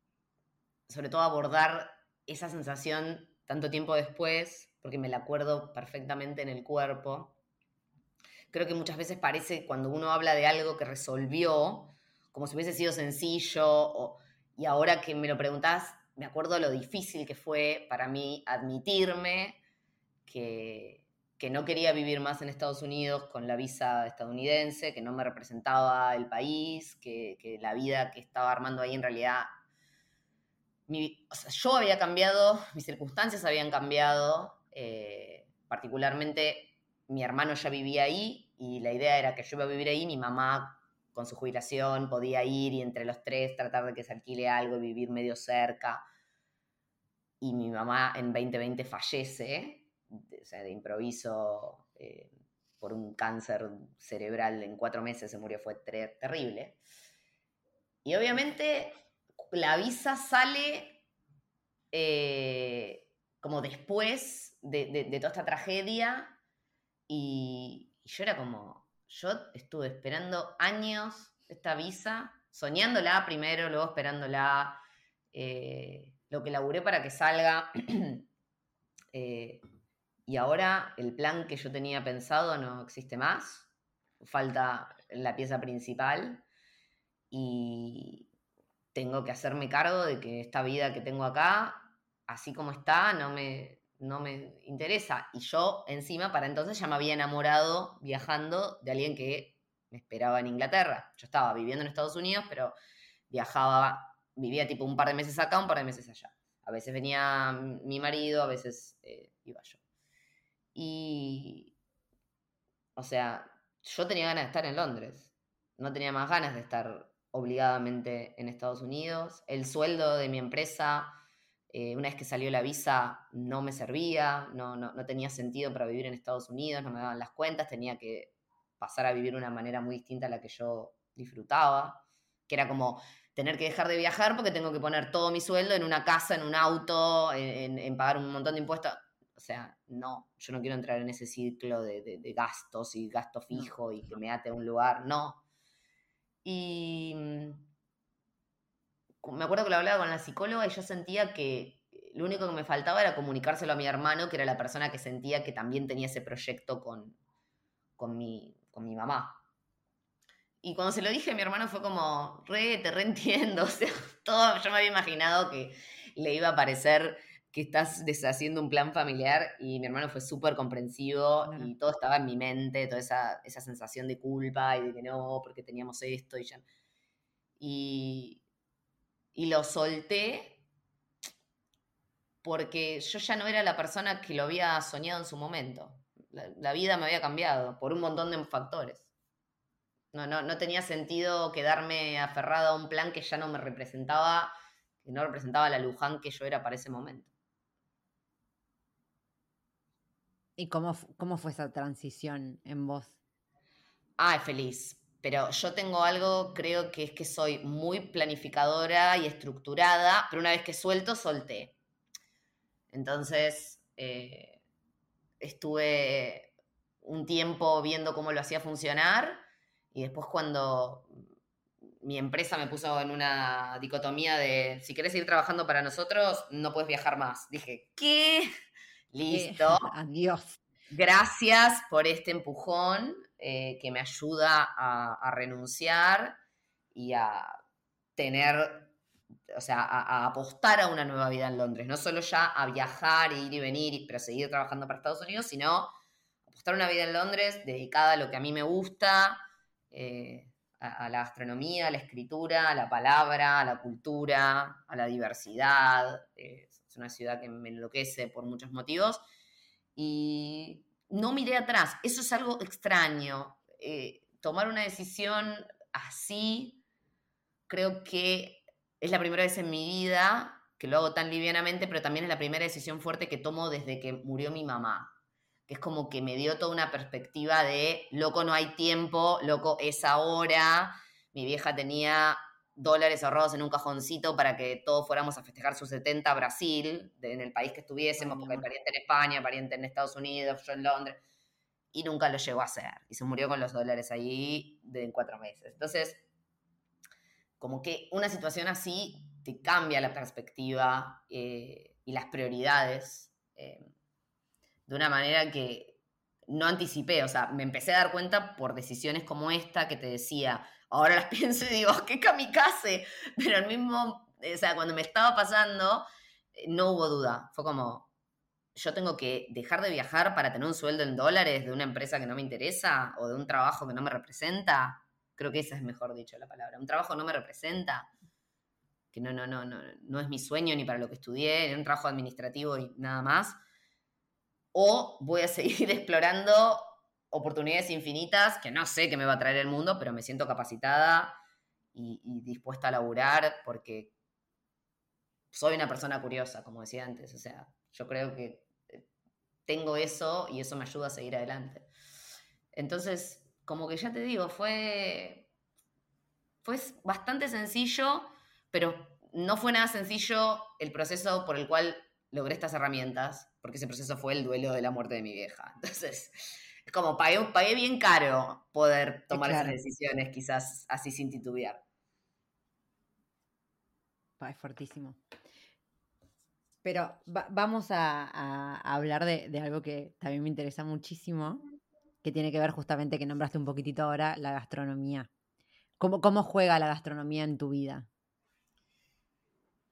sobre todo abordar esa sensación tanto tiempo después, porque me la acuerdo perfectamente en el cuerpo. Creo que muchas veces parece cuando uno habla de algo que resolvió, como si hubiese sido sencillo, y ahora que me lo preguntás, me acuerdo lo difícil que fue para mí admitirme que, que no quería vivir más en Estados Unidos con la visa estadounidense, que no me representaba el país, que, la vida que estaba armando ahí en realidad... Mi, yo había cambiado, mis circunstancias habían cambiado, eh, particularmente mi hermano ya vivía ahí y la idea era que yo iba a vivir ahí, mi mamá con su jubilación podía ir y entre los tres tratar de que se alquile algo y vivir medio cerca. Y mi mamá en 2020 fallece, o sea, de improviso, eh, por un cáncer cerebral en cuatro meses se murió, fue ter terrible. Y obviamente la visa sale eh, como después de, de, toda esta tragedia y, yo era como, yo estuve esperando años esta visa, soñándola primero, luego esperándola, eh, lo que laburé para que salga. y ahora el plan que yo tenía pensado no existe más. Falta la pieza principal. Y tengo que hacerme cargo de que esta vida que tengo acá, así como está, no me, no me interesa. Y yo encima para entonces ya me había enamorado viajando de alguien que me esperaba en Inglaterra. Yo estaba viviendo en Estados Unidos, pero viajaba, vivía tipo un par de meses acá, un par de meses allá. A veces venía mi marido, a veces eh, iba yo. Y, o sea, yo tenía ganas de estar en Londres. No tenía más ganas de estar obligadamente en Estados Unidos. El sueldo de mi empresa, eh, una vez que salió la visa, no me servía, no, no, no, tenía sentido para vivir en Estados Unidos, no me daban las cuentas, tenía que pasar a vivir de una manera muy distinta a la que yo disfrutaba, que era como tener que dejar de viajar porque tengo que poner todo mi sueldo en una casa, en un auto, en, pagar un montón de impuestos. O sea, no, yo no quiero entrar en ese ciclo de, de gastos y gasto fijo y que me ate a un lugar, no. Y mm, me acuerdo que lo hablaba con la psicóloga y yo sentía que lo único que me faltaba era comunicárselo a mi hermano, que era la persona que sentía que también tenía ese proyecto con, con, mi, con mi mamá. Y cuando se lo dije, mi hermano fue como, re, te reentiendo. O sea, todo, yo me había imaginado que le iba a parecer que estás deshaciendo un plan familiar y mi hermano fue súper comprensivo y todo estaba en mi mente, toda esa, esa, sensación de culpa y de que no, porque teníamos esto y ya. Y, y lo solté porque yo ya no era la persona que lo había soñado en su momento. La, vida me había cambiado por un montón de factores. No, no, no tenía sentido quedarme aferrado a un plan que ya no me representaba, que no representaba la Luján que yo era para ese momento.
¿Y cómo, cómo fue esa transición en vos?
Ah, feliz. Pero yo tengo algo, creo que es que soy muy planificadora y estructurada, pero una vez que suelto, solté. Entonces, eh, estuve un tiempo viendo cómo lo hacía funcionar y después cuando mi empresa me puso en una dicotomía de si querés ir trabajando para nosotros, no puedes viajar más. Dije, ¿qué? Listo.
Adiós.
Gracias por este empujón eh, que me ayuda a, renunciar y a tener, o sea, a, apostar a una nueva vida en Londres. No solo ya a viajar, ir y venir, pero seguir trabajando para Estados Unidos, sino apostar a una vida en Londres dedicada a lo que a mí me gusta, eh, a, la gastronomía, a la escritura, a la palabra, a la cultura, a la diversidad. Eh, es una ciudad que me enloquece por muchos motivos. Y no miré atrás. Eso es algo extraño. Eh, tomar una decisión así, creo que es la primera vez en mi vida que lo hago tan livianamente, pero también es la primera decisión fuerte que tomo desde que murió mi mamá. Que es como que me dio toda una perspectiva de, loco, no hay tiempo, loco, es ahora. Mi vieja tenía dólares ahorrados en un cajoncito para que todos fuéramos a festejar su 70 a Brasil, en el país que estuviésemos, porque hay pariente en España, pariente en Estados Unidos, yo en Londres, y nunca lo llegó a hacer. Y se murió con los dólares ahí de, en cuatro meses. Entonces, como que una situación así te cambia la perspectiva eh, y las prioridades eh, de una manera que no anticipé, o sea, me empecé a dar cuenta por decisiones como esta que te decía, ahora las pienso y digo, qué kamikaze, pero al mismo, o sea, cuando me estaba pasando, eh, no hubo duda, fue como, yo tengo que dejar de viajar para tener un sueldo en dólares de una empresa que no me interesa o de un trabajo que no me representa. Creo que esa es mejor dicho la palabra. Un trabajo no me representa, que no, no, no, no, no es mi sueño ni para lo que estudié, es un trabajo administrativo y nada más. O voy a seguir explorando oportunidades infinitas que no sé qué me va a traer el mundo, pero me siento capacitada y, dispuesta a laburar porque soy una persona curiosa, como decía antes. O sea, yo creo que eh, tengo eso y eso me ayuda a seguir adelante. Entonces, como que ya te digo, fue, fue bastante sencillo, pero no fue nada sencillo el proceso por el cual logré estas herramientas, porque ese proceso fue el duelo de la muerte de mi vieja. Entonces, es como pagué, pagué bien caro poder tomar esas decisiones, quizás así sin titubear.
Es fuertísimo. Pero vamos a, hablar de, algo que también me interesa muchísimo, que tiene que ver justamente, que nombraste un poquitito ahora, la gastronomía. ¿Cómo, cómo juega la gastronomía en tu vida?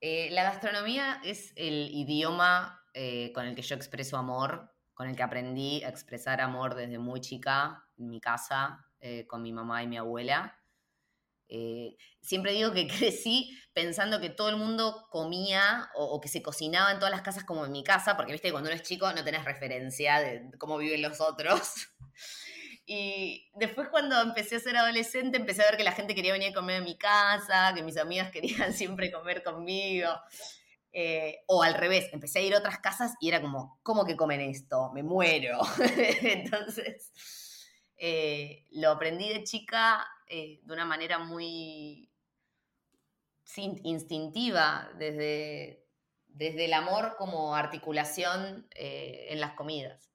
Eh, la gastronomía es el idioma eh, con el que yo expreso amor con el que aprendí a expresar amor desde muy chica en mi casa, eh, con mi mamá y mi abuela. Eh, siempre digo que crecí pensando que todo el mundo comía o, que se cocinaba en todas las casas como en mi casa, porque viste cuando uno es chico no tenés referencia de cómo viven los otros. Y después cuando empecé a ser adolescente, empecé a ver que la gente quería venir a comer a mi casa, que mis amigas querían siempre comer conmigo. Eh, o al revés, empecé a ir a otras casas y era como, ¿cómo que comen esto? Me muero. Entonces, eh, lo aprendí de chica eh, de una manera muy instintiva, desde, desde el amor como articulación en las comidas.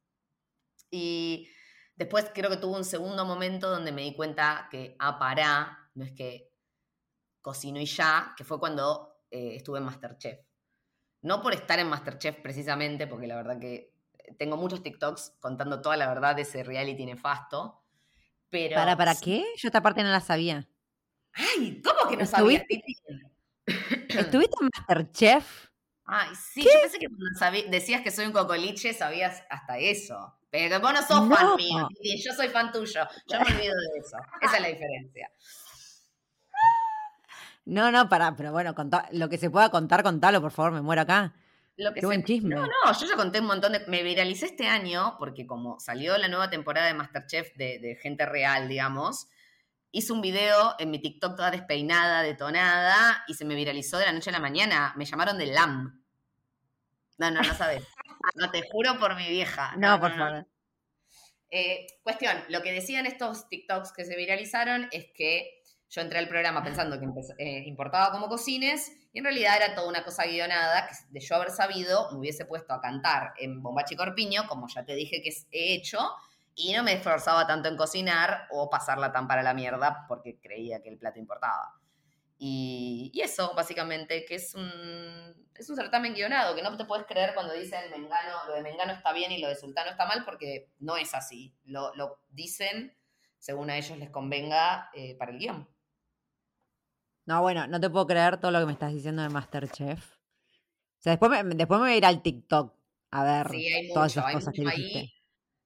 Y después creo que tuve un segundo momento donde me di cuenta que, ah, pará, no es que cocino y ya, que fue cuando estuve en Masterchef. No por estar en Masterchef precisamente, porque la verdad que tengo muchos TikToks contando toda la verdad de ese reality nefasto. Pero.
¿Para, para qué? Yo esta parte no la sabía.
Ay, ¿cómo que no sabías,
¿Estuviste en Masterchef?
Ay, sí, yo pensé que cuando decías que soy un cocoliche sabías hasta eso. Pero vos no sos fan mío, yo soy fan tuyo. Yo me olvido de eso. Esa es la diferencia.
No, no, para, pero bueno, lo que se pueda contar, contalo, por favor, me muero acá.
Lo que
Qué buen chisme.
No, no, yo ya conté un montón de. Me viralicé este año porque, como salió la nueva temporada de Masterchef de, gente real, digamos, hice un video en mi TikTok toda despeinada, detonada, y se me viralizó de la noche a la mañana. Me llamaron de LAM. No, no, no sabes. No, te juro por mi vieja.
No, por favor.
Eh, cuestión, lo que decían estos TikToks que se viralizaron es que yo entré al programa pensando que eh, importaba como cocines y en realidad era toda una cosa guionada que de yo haber sabido me hubiese puesto a cantar en Bombachi Corpiño, como ya te dije que he hecho, y no me esforzaba tanto en cocinar o pasarla tan para la mierda porque creía que el plato importaba. Y, eso, básicamente, que es un, es un certamen guionado, que no te puedes creer cuando dicen Mengano, lo de Mengano está bien y lo de Sultano está mal, porque no es así. Lo, dicen según a ellos les convenga eh, para el guion.
No, bueno, no te puedo creer todo lo que me estás diciendo de Masterchef. O sea, después me, después me voy a ir al TikTok a ver todas esas cosas que ahí.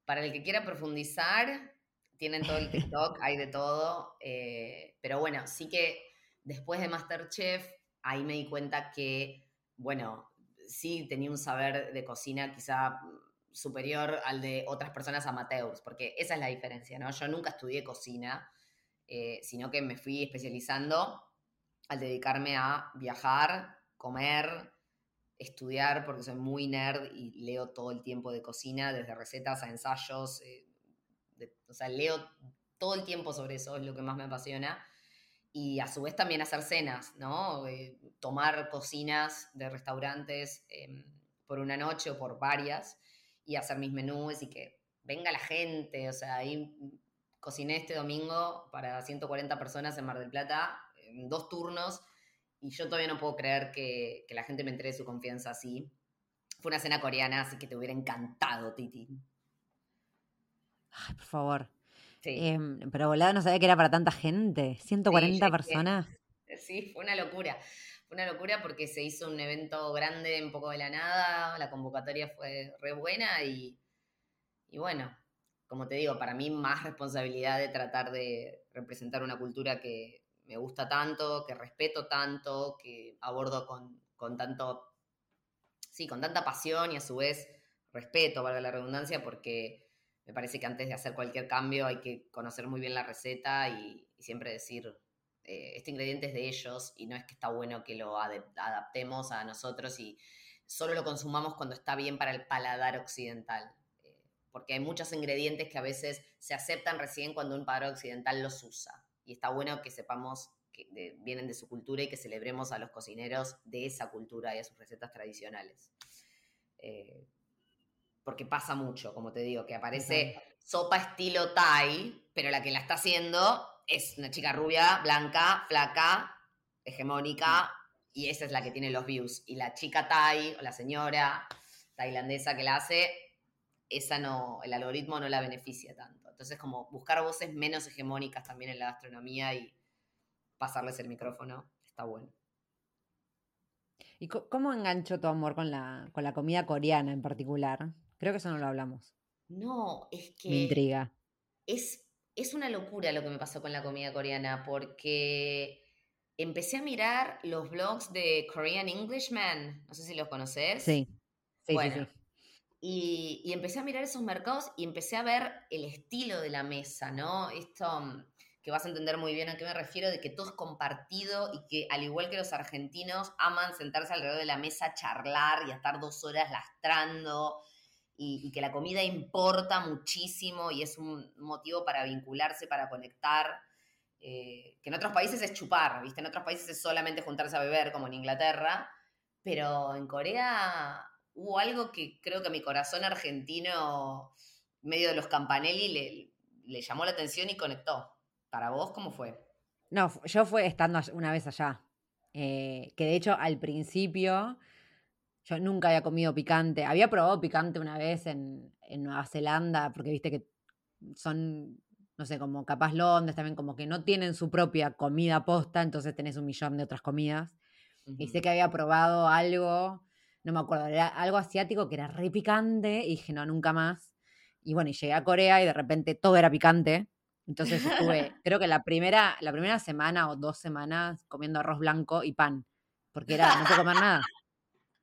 Para el que quiera profundizar, tienen todo el TikTok, hay de todo. Eh, pero bueno, sí que después de Masterchef, ahí me di cuenta que, bueno, sí tenía un saber de cocina quizá superior al de otras personas amateurs, porque esa es la diferencia, ¿no? Yo nunca estudié cocina, eh, sino que me fui especializando al dedicarme a viajar, comer, estudiar, porque soy muy nerd y leo todo el tiempo de cocina, desde recetas a ensayos. Eh, o sea, leo todo el tiempo sobre eso, es lo que más me apasiona. Y a su vez también hacer cenas, ¿no? Eh, tomar cocinas de restaurantes em, por una noche o por varias y hacer mis menús y que venga la gente. O sea, ahí cociné este domingo para 140 personas en Mar del Plata dos turnos y yo todavía no puedo creer que, la gente me entregue su confianza así. Fue una cena coreana, así que te hubiera encantado, Titi.
Ay, por favor. Em, pero volada no sabía que era para tanta gente. 140 personas.
sí, fue una locura. Fue una locura porque se hizo un evento grande un poco de la nada. La convocatoria fue re buena y, y bueno, como te digo, para mí más responsabilidad de tratar de representar una cultura que, me gusta tanto, que respeto tanto, que abordo con, tanto, sí, con tanta pasión y a su vez respeto, valga la redundancia, porque me parece que antes de hacer cualquier cambio hay que conocer muy bien la receta y, siempre decir, eh, este ingrediente es de ellos y no es que está bueno que lo adaptemos a nosotros y solo lo consumamos cuando está bien para el paladar occidental. Eh, porque hay muchos ingredientes que a veces se aceptan recién cuando un paladar occidental los usa y está bueno que sepamos que vienen de su cultura y que celebremos a los cocineros de esa cultura y a sus recetas tradicionales. Eh, porque pasa mucho, como te digo, que aparece sopa estilo Thai, pero la que la está haciendo es una chica rubia, blanca, flaca, hegemónica, y esa es la que tiene los views. Y la chica Thai, o la señora tailandesa que la hace, esa no, el algoritmo no la beneficia tanto. Entonces, como buscar voces menos hegemónicas también en la gastronomía y pasarles el micrófono, está bueno.
¿Y cómo enganchó tu amor con la, con la comida coreana en particular? Creo que eso no lo hablamos.
No, es que...
Me intriga.
Es, es una locura lo que me pasó con la comida coreana, porque empecé a mirar los blogs de Korean Englishman. No sé si los conoces.
Sí, sí, sí,
Y, empecé a mirar esos mercados y empecé a ver el estilo de la mesa, ¿no? Esto mm, que vas a entender muy bien a qué me refiero, de que todo es compartido y que al igual que los argentinos aman sentarse alrededor de la mesa a charlar y a estar dos horas lastrando y, y que la comida importa muchísimo y es un motivo para vincularse, para conectar. eh, que en otros países es chupar, ¿viste? En otros países es solamente juntarse a beber, como en Inglaterra, pero en Corea hubo algo que creo que a mi corazón argentino, medio de los Campanelli, le, le llamó la atención y conectó. ¿Para vos cómo fue?
No, yo fue estando una vez allá. eh, que de hecho al principio yo nunca había comido picante. Había probado picante una vez en, en Nueva Zelanda, porque viste que son, no sé, como capaz Londres también, como que no tienen su propia comida posta, entonces tenés un millón de otras comidas. Y sé que había probado algo, no me acuerdo, era algo asiático que era re picante y dije, no, nunca más. Y bueno, y llegué a Corea y de repente todo era picante. Entonces estuve, creo que la primera, la primera semana o dos semanas comiendo arroz blanco y pan, porque era, no puedo comer nada,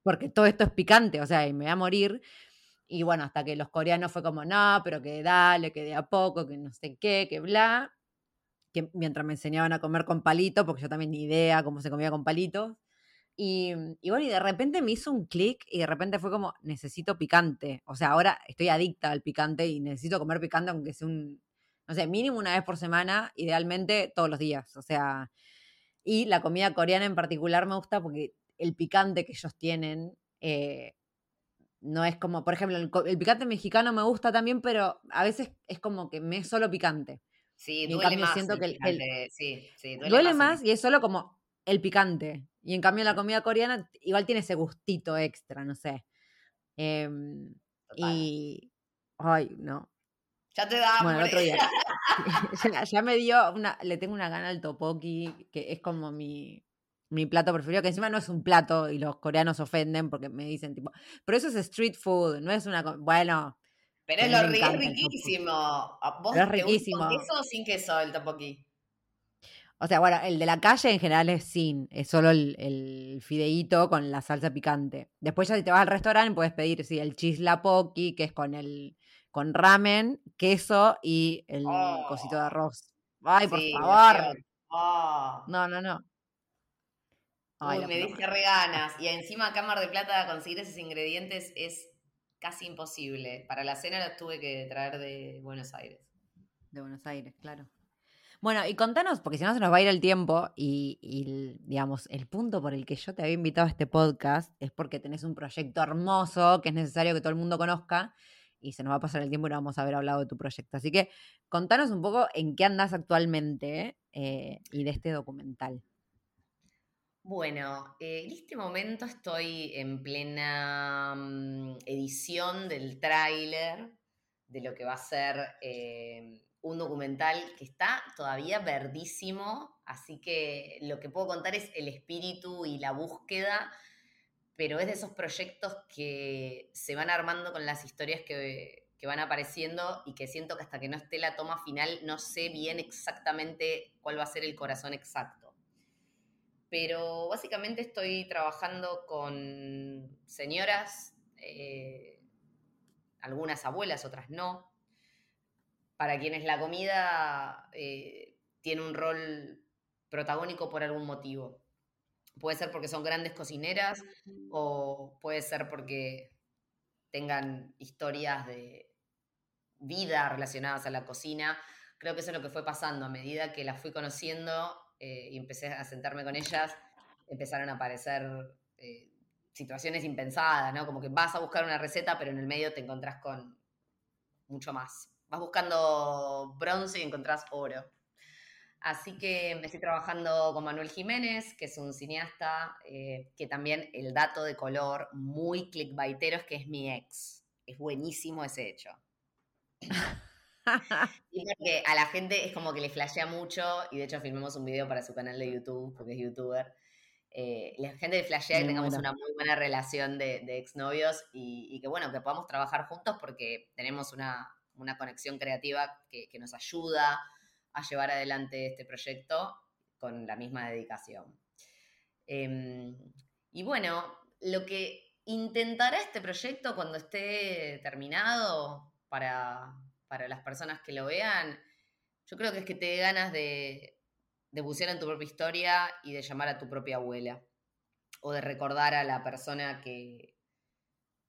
porque todo esto es picante, o sea, y me voy a morir. Y bueno, hasta que los coreanos fue como, no, pero que dale, que de a poco, que no sé qué, que bla. Que mientras me enseñaban a comer con palitos, porque yo también ni idea cómo se comía con palitos. Y, y bueno, y de repente me hizo un clic y de repente fue como, necesito picante. O sea, ahora estoy adicta al picante y necesito comer picante aunque sea un, no sé, mínimo una vez por semana, idealmente todos los días. O sea, y la comida coreana en particular me gusta porque el picante que ellos tienen eh, no es como, por ejemplo, el, picante mexicano me gusta también, pero a veces es como que me es solo picante.
Sí,
en
duele
cambio
más.
siento
el
que el-
picante, sí, sí, duele,
Duele
el-
más y es solo como el picante. Y en cambio la comida coreana igual tiene ese gustito extra, no sé. Em, y... Ay, no.
Ya te da
Bueno, el otro día. ya, ya me dio una, le tengo una gana al topoki, que es como mi, mi plato preferido, que encima no es un plato y los coreanos ofenden porque me dicen tipo, pero eso es street food, no es una... co-". Bueno,
Pero es, lo es riquísimo. ¿A ¿Vos
Pero es
te
riquísimo.
¿Con queso o sin queso el topoki?
O sea, bueno, el de la calle en general es sin, es solo el, el fideíto con la salsa picante. Después ya si te vas al restaurante puedes pedir, sí, el chislapoki, que es con el con ramen, queso y el cosito de
Oh.
arroz. Ay, por favor.
Oh.
No, no, no. Ay,
Uy, me diste
madre.
re ganas. Y encima Mar de Plata conseguir esos ingredientes es casi imposible. Para la cena los tuve que traer de Buenos Aires.
De Buenos Aires, claro. Bueno, y contanos, porque si no se nos va a ir el tiempo, y, digamos, el punto por el que yo te había invitado a este podcast es porque tenés un proyecto hermoso que es necesario que todo el mundo conozca, y se nos va a pasar el tiempo y no vamos a haber hablado de tu proyecto. Así que contanos un poco en qué andás actualmente eh, y de este documental.
Bueno, eh, en este momento estoy en plena mm, edición del tráiler de lo que va a ser eh, un documental que está todavía verdísimo, así que lo que puedo contar es el espíritu y la búsqueda, pero es de esos proyectos que se van armando con las historias que, que van apareciendo y que siento que hasta que no esté la toma final no sé bien exactamente cuál va a ser el corazón exacto. Pero básicamente estoy trabajando con señoras, eh, algunas abuelas, otras no, para quienes la comida eh, tiene un rol protagónico por algún motivo. Puede ser porque son grandes cocineras o puede ser porque tengan historias de vida relacionadas a la cocina. Creo que eso es lo que fue pasando a medida que las fui conociendo eh, y empecé a sentarme con ellas, empezaron a aparecer eh, situaciones impensadas, ¿no? Como que vas a buscar una receta, pero en el medio te encontrás con mucho más. Vas buscando bronce y encontrás oro. Así que estoy trabajando con Manuel Jiménez, que es un cineasta, eh, que también el dato de color muy clickbaitero es que es mi ex. Es buenísimo ese hecho. Y porque a la gente es como que le flashea mucho, y de hecho filmamos un video para su canal de YouTube, porque es youtuber. Eh, la gente le flashea que
Me
tengamos una muy buena relación de, de exnovios y, y que bueno, que podamos trabajar juntos porque tenemos una, una conexión creativa que, nos ayuda a llevar adelante este proyecto con la misma dedicación. Em, y bueno, lo que intentará este proyecto cuando esté terminado para, las personas que lo vean. Yo creo que es que te dé ganas de, de bucear en tu propia historia y de llamar a tu propia abuela. O de recordar a la persona que,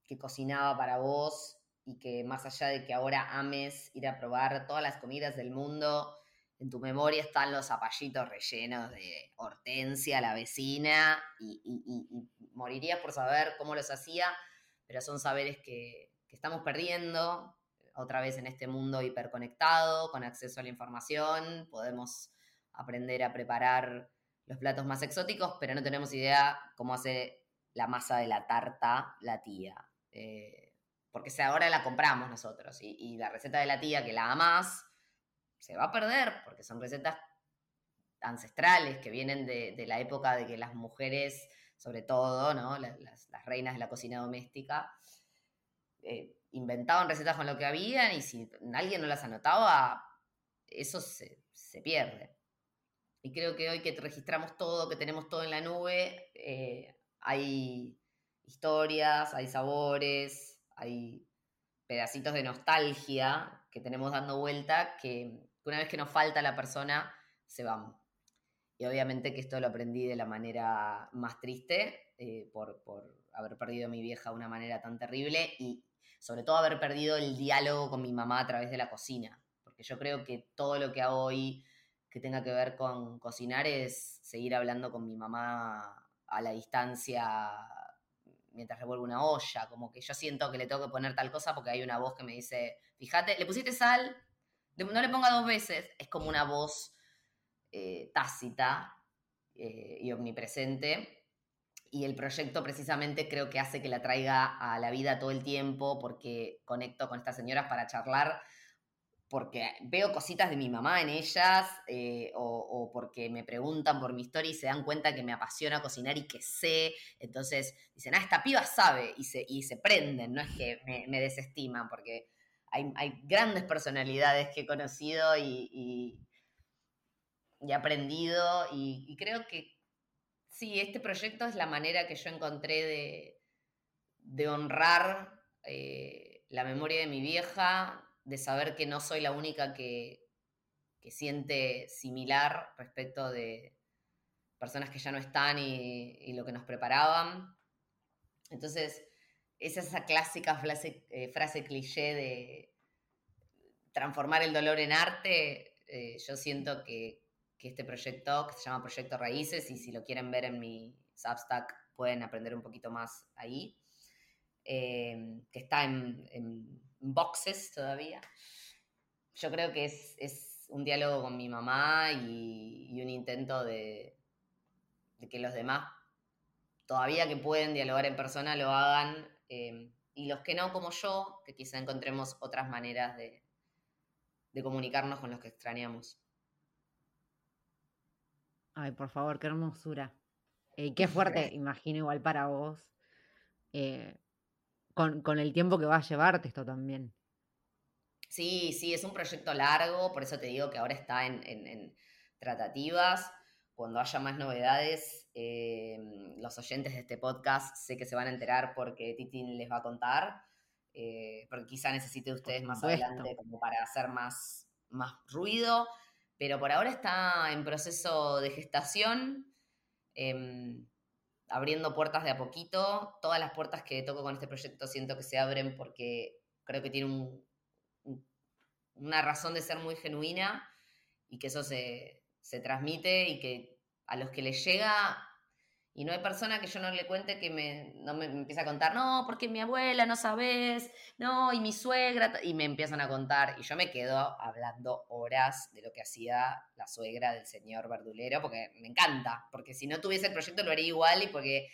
que cocinaba para vos y que más allá de que ahora ames ir a probar todas las comidas del mundo, en tu memoria están los zapallitos rellenos de hortensia, la vecina, y, morirías por saber cómo los hacía, pero son saberes que, estamos perdiendo otra vez en este mundo hiperconectado, con acceso a la información, podemos aprender a preparar los platos más exóticos, pero no tenemos idea cómo hace la masa de la tarta la tía. Eh, porque ahora la compramos nosotros y, la receta de la tía que la amas se va a perder porque son recetas ancestrales que vienen de, la época de que las mujeres, sobre todo, ¿no? las, reinas de la cocina doméstica, eh, inventaban recetas con lo que habían y si alguien no las anotaba, eso se, pierde. Y creo que hoy que registramos todo, que tenemos todo en la nube, eh, hay historias, hay sabores, hay pedacitos de nostalgia que tenemos dando vuelta que una vez que nos falta la persona, se van. Y obviamente que esto lo aprendí de la manera más triste, eh, por, haber perdido a mi vieja de una manera tan terrible y sobre todo haber perdido el diálogo con mi mamá a través de la cocina. Porque yo creo que todo lo que hago hoy que tenga que ver con cocinar es seguir hablando con mi mamá a la distancia mientras revuelvo una olla, como que yo siento que le tengo que poner tal cosa porque hay una voz que me dice, fíjate, le pusiste sal, no le ponga dos veces, es como una voz eh, tácita eh, y omnipresente. Y el proyecto precisamente creo que hace que la traiga a la vida todo el tiempo porque conecto con estas señoras para charlar, porque veo cositas de mi mamá en ellas eh, o, porque me preguntan por mi historia y se dan cuenta que me apasiona cocinar y que sé. Entonces dicen, ah, esta piba sabe y se, y se prenden, no es que me, desestiman porque hay, grandes personalidades que he conocido y, y, aprendido y, creo que sí, este proyecto es la manera que yo encontré de, honrar eh, la memoria de mi vieja, de saber que no soy la única que, que siente similar respecto de personas que ya no están y, lo que nos preparaban. Entonces, es esa clásica frase, eh, frase cliché de transformar el dolor en arte. Eh, yo siento que, este proyecto, que se llama Proyecto Raíces, y si lo quieren ver en mi Substack, pueden aprender un poquito más ahí, eh, que está en, boxes todavía. Yo creo que es, un diálogo con mi mamá y, un intento de, de que los demás todavía que pueden dialogar en persona lo hagan Em, y los que no, como yo, que quizá encontremos otras maneras de, comunicarnos con los que extrañamos.
Ay, por favor, qué hermosura. Y qué fuerte, imagino igual para vos, eh, con, el tiempo que va a llevarte esto también.
Sí, sí, es un proyecto largo, por eso te digo que ahora está en tratativas cuando haya más novedades, eh, los oyentes de este podcast sé que se van a enterar porque Titin les va a contar, eh, porque quizá necesite ustedes más adelante como para hacer más, más ruido, pero por ahora está en proceso de gestación, em, abriendo puertas de a poquito. Todas las puertas que toco con este proyecto siento que se abren porque creo que tiene una razón de ser muy genuina y que eso se, se transmite y que a los que les llega, y no hay persona que yo no le cuente que me, no me, empieza a contar, no, porque mi abuela, no sabes, no, y mi suegra, y me empiezan a contar, y yo me quedo hablando horas de lo que hacía la suegra del señor verdulero, porque me encanta, porque si no tuviese el proyecto lo haría igual y porque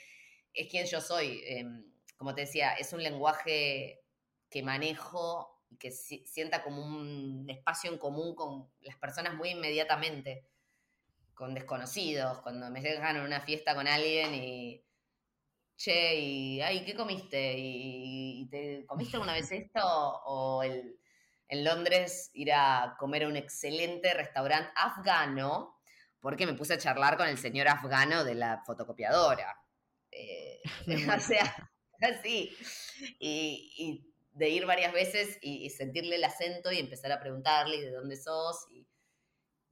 es quien yo soy. Em, como te decía, es un lenguaje que manejo y que sienta como un espacio en común con las personas muy inmediatamente con desconocidos, cuando me dejan en una fiesta con alguien y, che, y, ay, ¿qué comiste? ¿Y, te comiste una vez esto? O el, en Londres ir a comer a un excelente restaurante afgano, porque me puse a charlar con el señor afgano de la fotocopiadora. Eh, o sea, así. Y, y de ir varias veces y, y sentirle el acento y empezar a preguntarle de dónde sos y,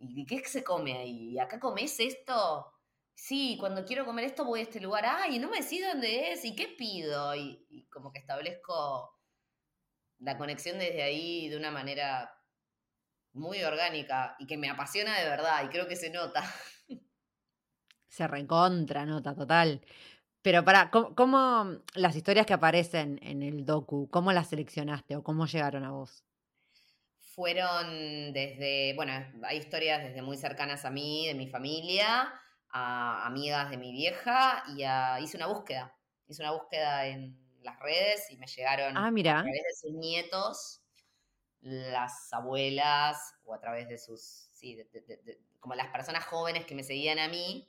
y qué se come ahí. ¿Acá comes esto? Sí, cuando quiero comer esto voy a este lugar. Ay, no me decís dónde es y qué pido. Y, y como que establezco la conexión desde ahí de una manera muy orgánica y que me apasiona de verdad y creo que se nota.
Se recontra nota, total. Pero para, ¿cómo, cómo las historias que aparecen en el docu, cómo las seleccionaste o cómo llegaron a vos?
Fueron desde, bueno, hay historias desde muy cercanas a mí, de mi familia, a amigas de mi vieja y a, hice una búsqueda. Hice una búsqueda en las redes y me llegaron
Ah,
a
mira.
través de sus nietos, las abuelas o a través de sus, sí, de- de- de- de- como las personas jóvenes que me seguían a mí,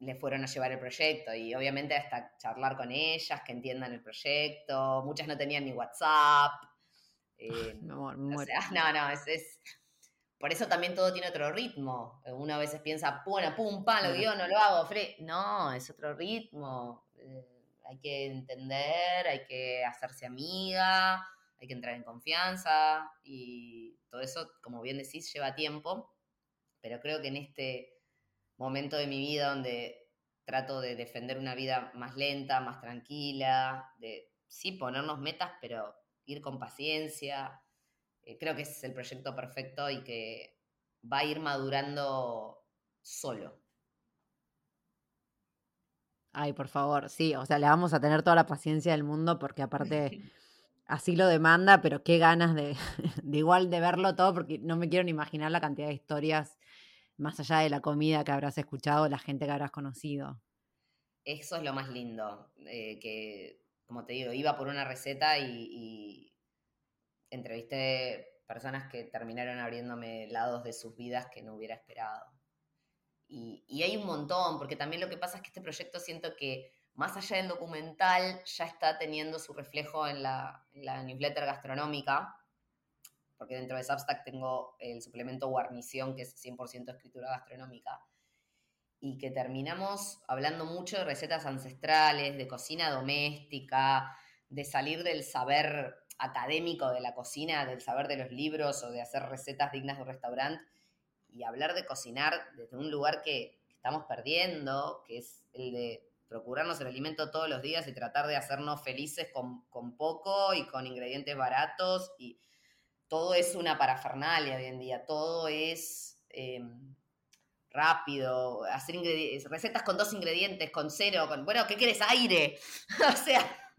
le fueron a llevar el proyecto y obviamente hasta charlar con ellas, que entiendan el proyecto. Muchas no tenían ni WhatsApp. Eh,
amor, me
o sea, no, no, es, es- Por eso también todo tiene otro ritmo. Uno a veces piensa, bueno, pum, pam, lo guion, no lo hago, fre. No, es otro ritmo. Eh, hay que entender, hay que hacerse amiga, hay que entrar en confianza y todo eso, como bien decís, lleva tiempo. Pero creo que en este momento de mi vida donde trato de defender una vida más lenta, más tranquila, de sí ponernos metas, pero ir con paciencia. Eh, creo que ese es el proyecto perfecto y que va a ir madurando solo.
Ay, por favor, sí, o sea, le vamos a tener toda la paciencia del mundo porque aparte así lo demanda, pero qué ganas de, de igual de verlo todo porque no me quiero ni imaginar la cantidad de historias más allá de la comida que habrás escuchado, la gente que habrás conocido.
Eso es lo más lindo, eh, que como te digo, iba por una receta y, y entrevisté personas que terminaron abriéndome lados de sus vidas que no hubiera esperado. Y, hay un montón, porque también lo que pasa es que este proyecto siento que más allá del documental ya está teniendo su reflejo en la, en la newsletter gastronómica, porque dentro de Substack tengo el suplemento Guarnición, que es 100% escritura gastronómica, y que terminamos hablando mucho de recetas ancestrales, de cocina doméstica, de salir del saber académico de la cocina, del saber de los libros o de hacer recetas dignas de un restaurante y hablar de cocinar desde un lugar que, estamos perdiendo, que es el de procurarnos el alimento todos los días y tratar de hacernos felices con, con poco y con ingredientes baratos y todo es una parafernalia hoy en día, todo es eh, rápido, hacer recetas con dos ingredientes, con cero, con, bueno, ¿qué quieres? Aire. o sea,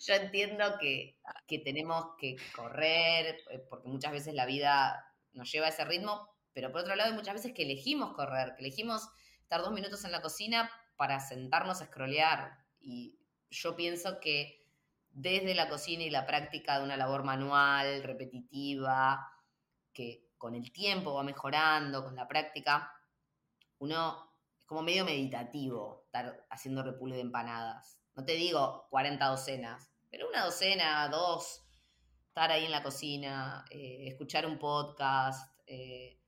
yo entiendo que, que tenemos que correr, eh, porque muchas veces la vida nos lleva a ese ritmo, pero por otro lado hay muchas veces que elegimos correr, que elegimos estar dos minutos en la cocina para sentarnos a scrollear. Y yo pienso que desde la cocina y la práctica de una labor manual, repetitiva, que con el tiempo va mejorando, con la práctica, uno es como medio meditativo estar haciendo repulgue de empanadas. No te digo 40 docenas, pero una docena, dos, estar ahí en la cocina, eh, escuchar un podcast, eh,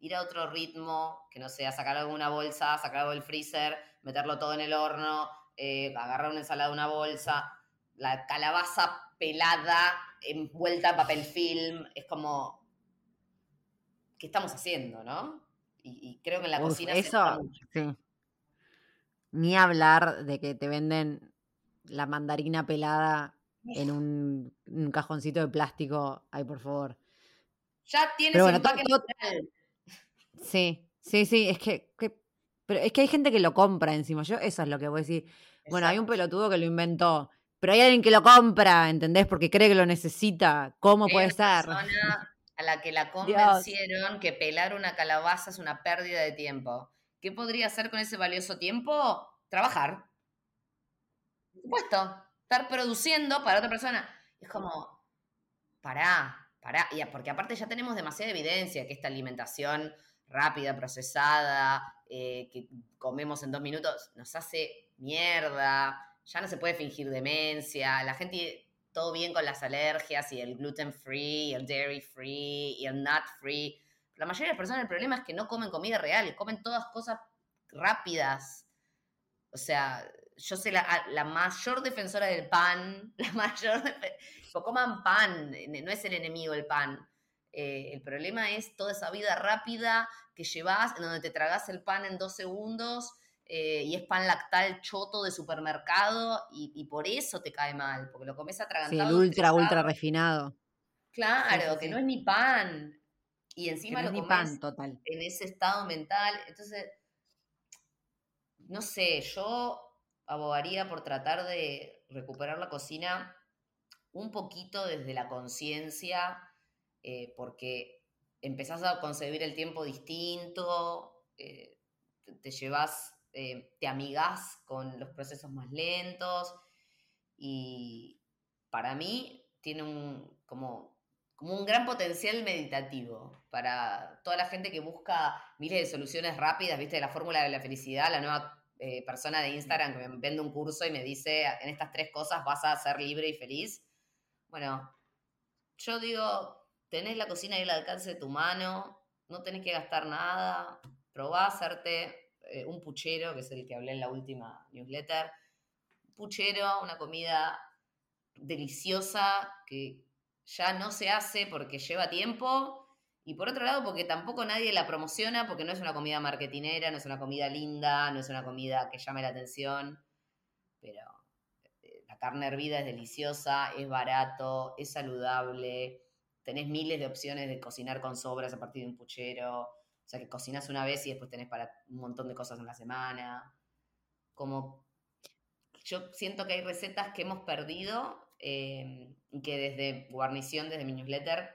ir a otro ritmo, que no sea sacar algo de una bolsa, sacar algo del freezer, meterlo todo en el horno, eh, agarrar una ensalada de una bolsa, la calabaza pelada, envuelta en papel film, es como, ¿qué estamos haciendo, no? Y, y creo que en la
Uf,
cocina
eso, sí. Ni hablar de que te venden la mandarina pelada en un, un cajoncito de plástico. Ay, por favor.
Ya tiene
Pero bueno, to-
natural.
Sí, sí, sí, es que, que- pero es que hay gente que lo compra encima. Yo, eso es lo que voy a decir. Bueno, hay un pelotudo que lo inventó, pero hay alguien que lo compra, ¿entendés? Porque cree que lo necesita. ¿Cómo puede ser?
persona a la que la
Dios.
convencieron que pelar una calabaza es una pérdida de tiempo. ¿Qué podría hacer con ese valioso tiempo? Trabajar. Por supuesto. Estar produciendo para otra persona. Es como, pará, pará. Y porque aparte ya tenemos demasiada evidencia que esta alimentación rápida, procesada, eh, que comemos en dos minutos, nos hace mierda. Ya no se puede fingir demencia. La gente, todo bien con las alergias y el gluten free, el dairy free y el nut free. La mayoría de las personas el problema es que no comen comida real, comen todas cosas rápidas. O sea, yo soy la, la mayor defensora del pan, la mayor... coman pan, no es el enemigo el pan. Eh, el problema es toda esa vida rápida que llevas, en donde te tragas el pan en dos segundos eh, y es pan lactal choto de supermercado y, por eso te cae mal, porque lo comes atragantado.
Sí, el ultra, ultra refinado.
Claro, que no es ni pan. Y encima lo
comes pan, total.
en ese estado mental. Entonces, no sé, yo abogaría por tratar de recuperar la cocina un poquito desde la conciencia, eh, porque empezás a concebir el tiempo distinto, eh, te llevas, eh, te amigás con los procesos más lentos y para mí tiene un, como, como un gran potencial meditativo para toda la gente que busca miles de soluciones rápidas, viste, la fórmula de la felicidad, la nueva persona de Instagram que me vende un curso y me dice, en estas tres cosas vas a ser libre y feliz. Bueno, yo digo, tenés la cocina ahí al alcance de tu mano, no tenés que gastar nada, probá a hacerte eh, un puchero, que es el que hablé en la última newsletter. puchero, una comida deliciosa que ya no se hace porque lleva tiempo. Y por otro lado porque tampoco nadie la promociona porque no es una comida marketinera, no es una comida linda, no es una comida que llame la atención, pero carne hervida es deliciosa, es barato, es saludable, tenés miles de opciones de cocinar con sobras a partir de un puchero, sea que cocinas una vez y después tenés para un montón de cosas en la semana. Como yo siento que hay recetas que hemos perdido eh, y que desde guarnición, desde mi newsletter,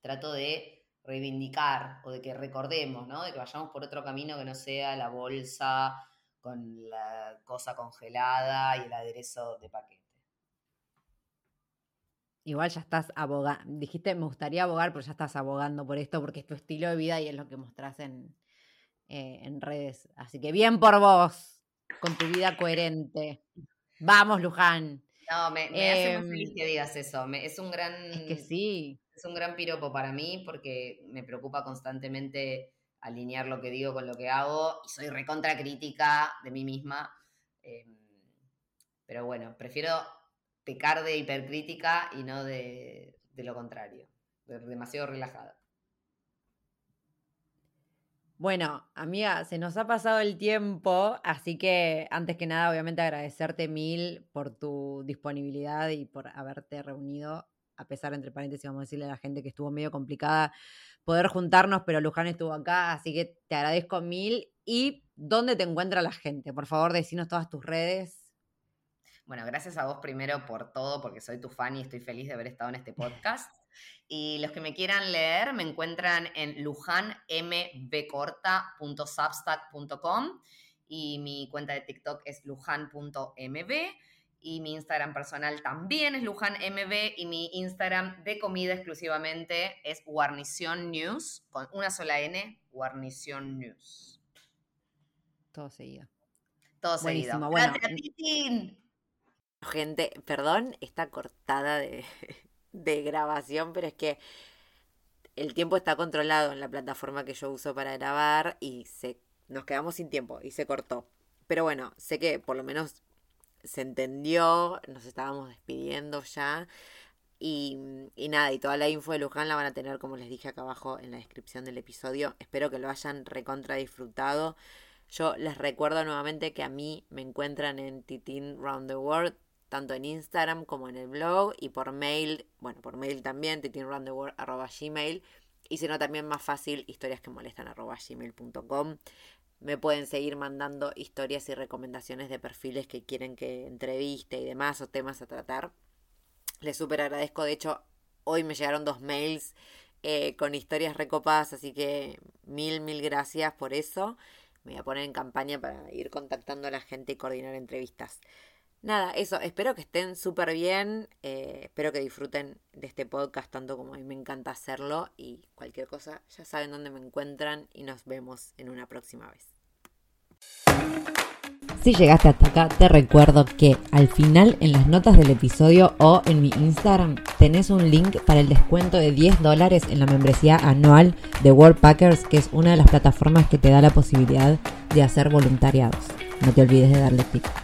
trato de reivindicar o de que recordemos, ¿no? De que vayamos por otro camino que no sea la bolsa con la cosa congelada y el aderezo de paquete.
Igual ya estás abogando, dijiste me gustaría abogar, pero ya estás abogando por esto porque es tu estilo de vida y es lo que mostrás en, eh, en redes. Así que bien por vos, con tu vida coherente. Vamos, Luján.
No, me, hace muy feliz em, que digas eso. es un gran.
Es que sí.
Es un gran piropo para mí porque me preocupa constantemente alinear lo que digo con lo que hago y soy recontra crítica de mí misma. Em, pero bueno, prefiero pecar de hipercrítica y no de, lo contrario, de demasiado relajada.
Bueno, amiga, se nos ha pasado el tiempo, así que antes que nada, obviamente agradecerte mil por tu disponibilidad y por haberte reunido, a pesar, entre paréntesis, vamos a decirle a la gente que estuvo medio complicada poder juntarnos, pero Luján estuvo acá, así que te agradezco mil. ¿Y dónde te encuentra la gente? Por favor, decinos todas tus redes.
Bueno, gracias a vos primero por todo, porque soy tu fan y estoy feliz de haber estado en este podcast. Y los que me quieran leer me encuentran en lujanmbcorta.substack.com y mi cuenta de TikTok es lujan.mb y mi Instagram personal también es Luján MB y mi Instagram de comida exclusivamente es Guarnición News, con una sola N, Guarnición News.
Todo seguido.
Todo seguido. Bueno,
Gente, perdón, está cortada de, grabación, pero es que el tiempo está controlado en la plataforma que yo uso para grabar y se, nos quedamos sin tiempo y se cortó. Pero bueno, sé que por lo menos se entendió, nos estábamos despidiendo ya. Y, y, nada, y toda la info de Luján la van a tener, como les dije acá abajo en la descripción del episodio. Espero que lo hayan recontra disfrutado. Yo les recuerdo nuevamente que a mí me encuentran en Titin Round the World, tanto en Instagram como en el blog y por mail, bueno, por mail también, titinroundtheworld.gmail. Y si no, también más fácil, historias. Me pueden seguir mandando historias y recomendaciones de perfiles que quieren que entreviste y demás o temas a tratar. Les súper agradezco. De hecho, hoy me llegaron dos mails eh, con historias recopadas, así que mil, mil gracias por eso. Me voy a poner en campaña para ir contactando a la gente y coordinar entrevistas. Nada, eso, espero que estén súper bien, eh, espero que disfruten de este podcast tanto como a mí me encanta hacerlo y cualquier cosa ya saben dónde me encuentran y nos vemos en una próxima vez.
Si llegaste hasta acá, te recuerdo que al final en las notas del episodio o en mi Instagram tenés un link para el descuento de 10 dólares en la membresía anual de World Packers, que es una de las plataformas que te da la posibilidad de hacer voluntariados. No te olvides de darle clic.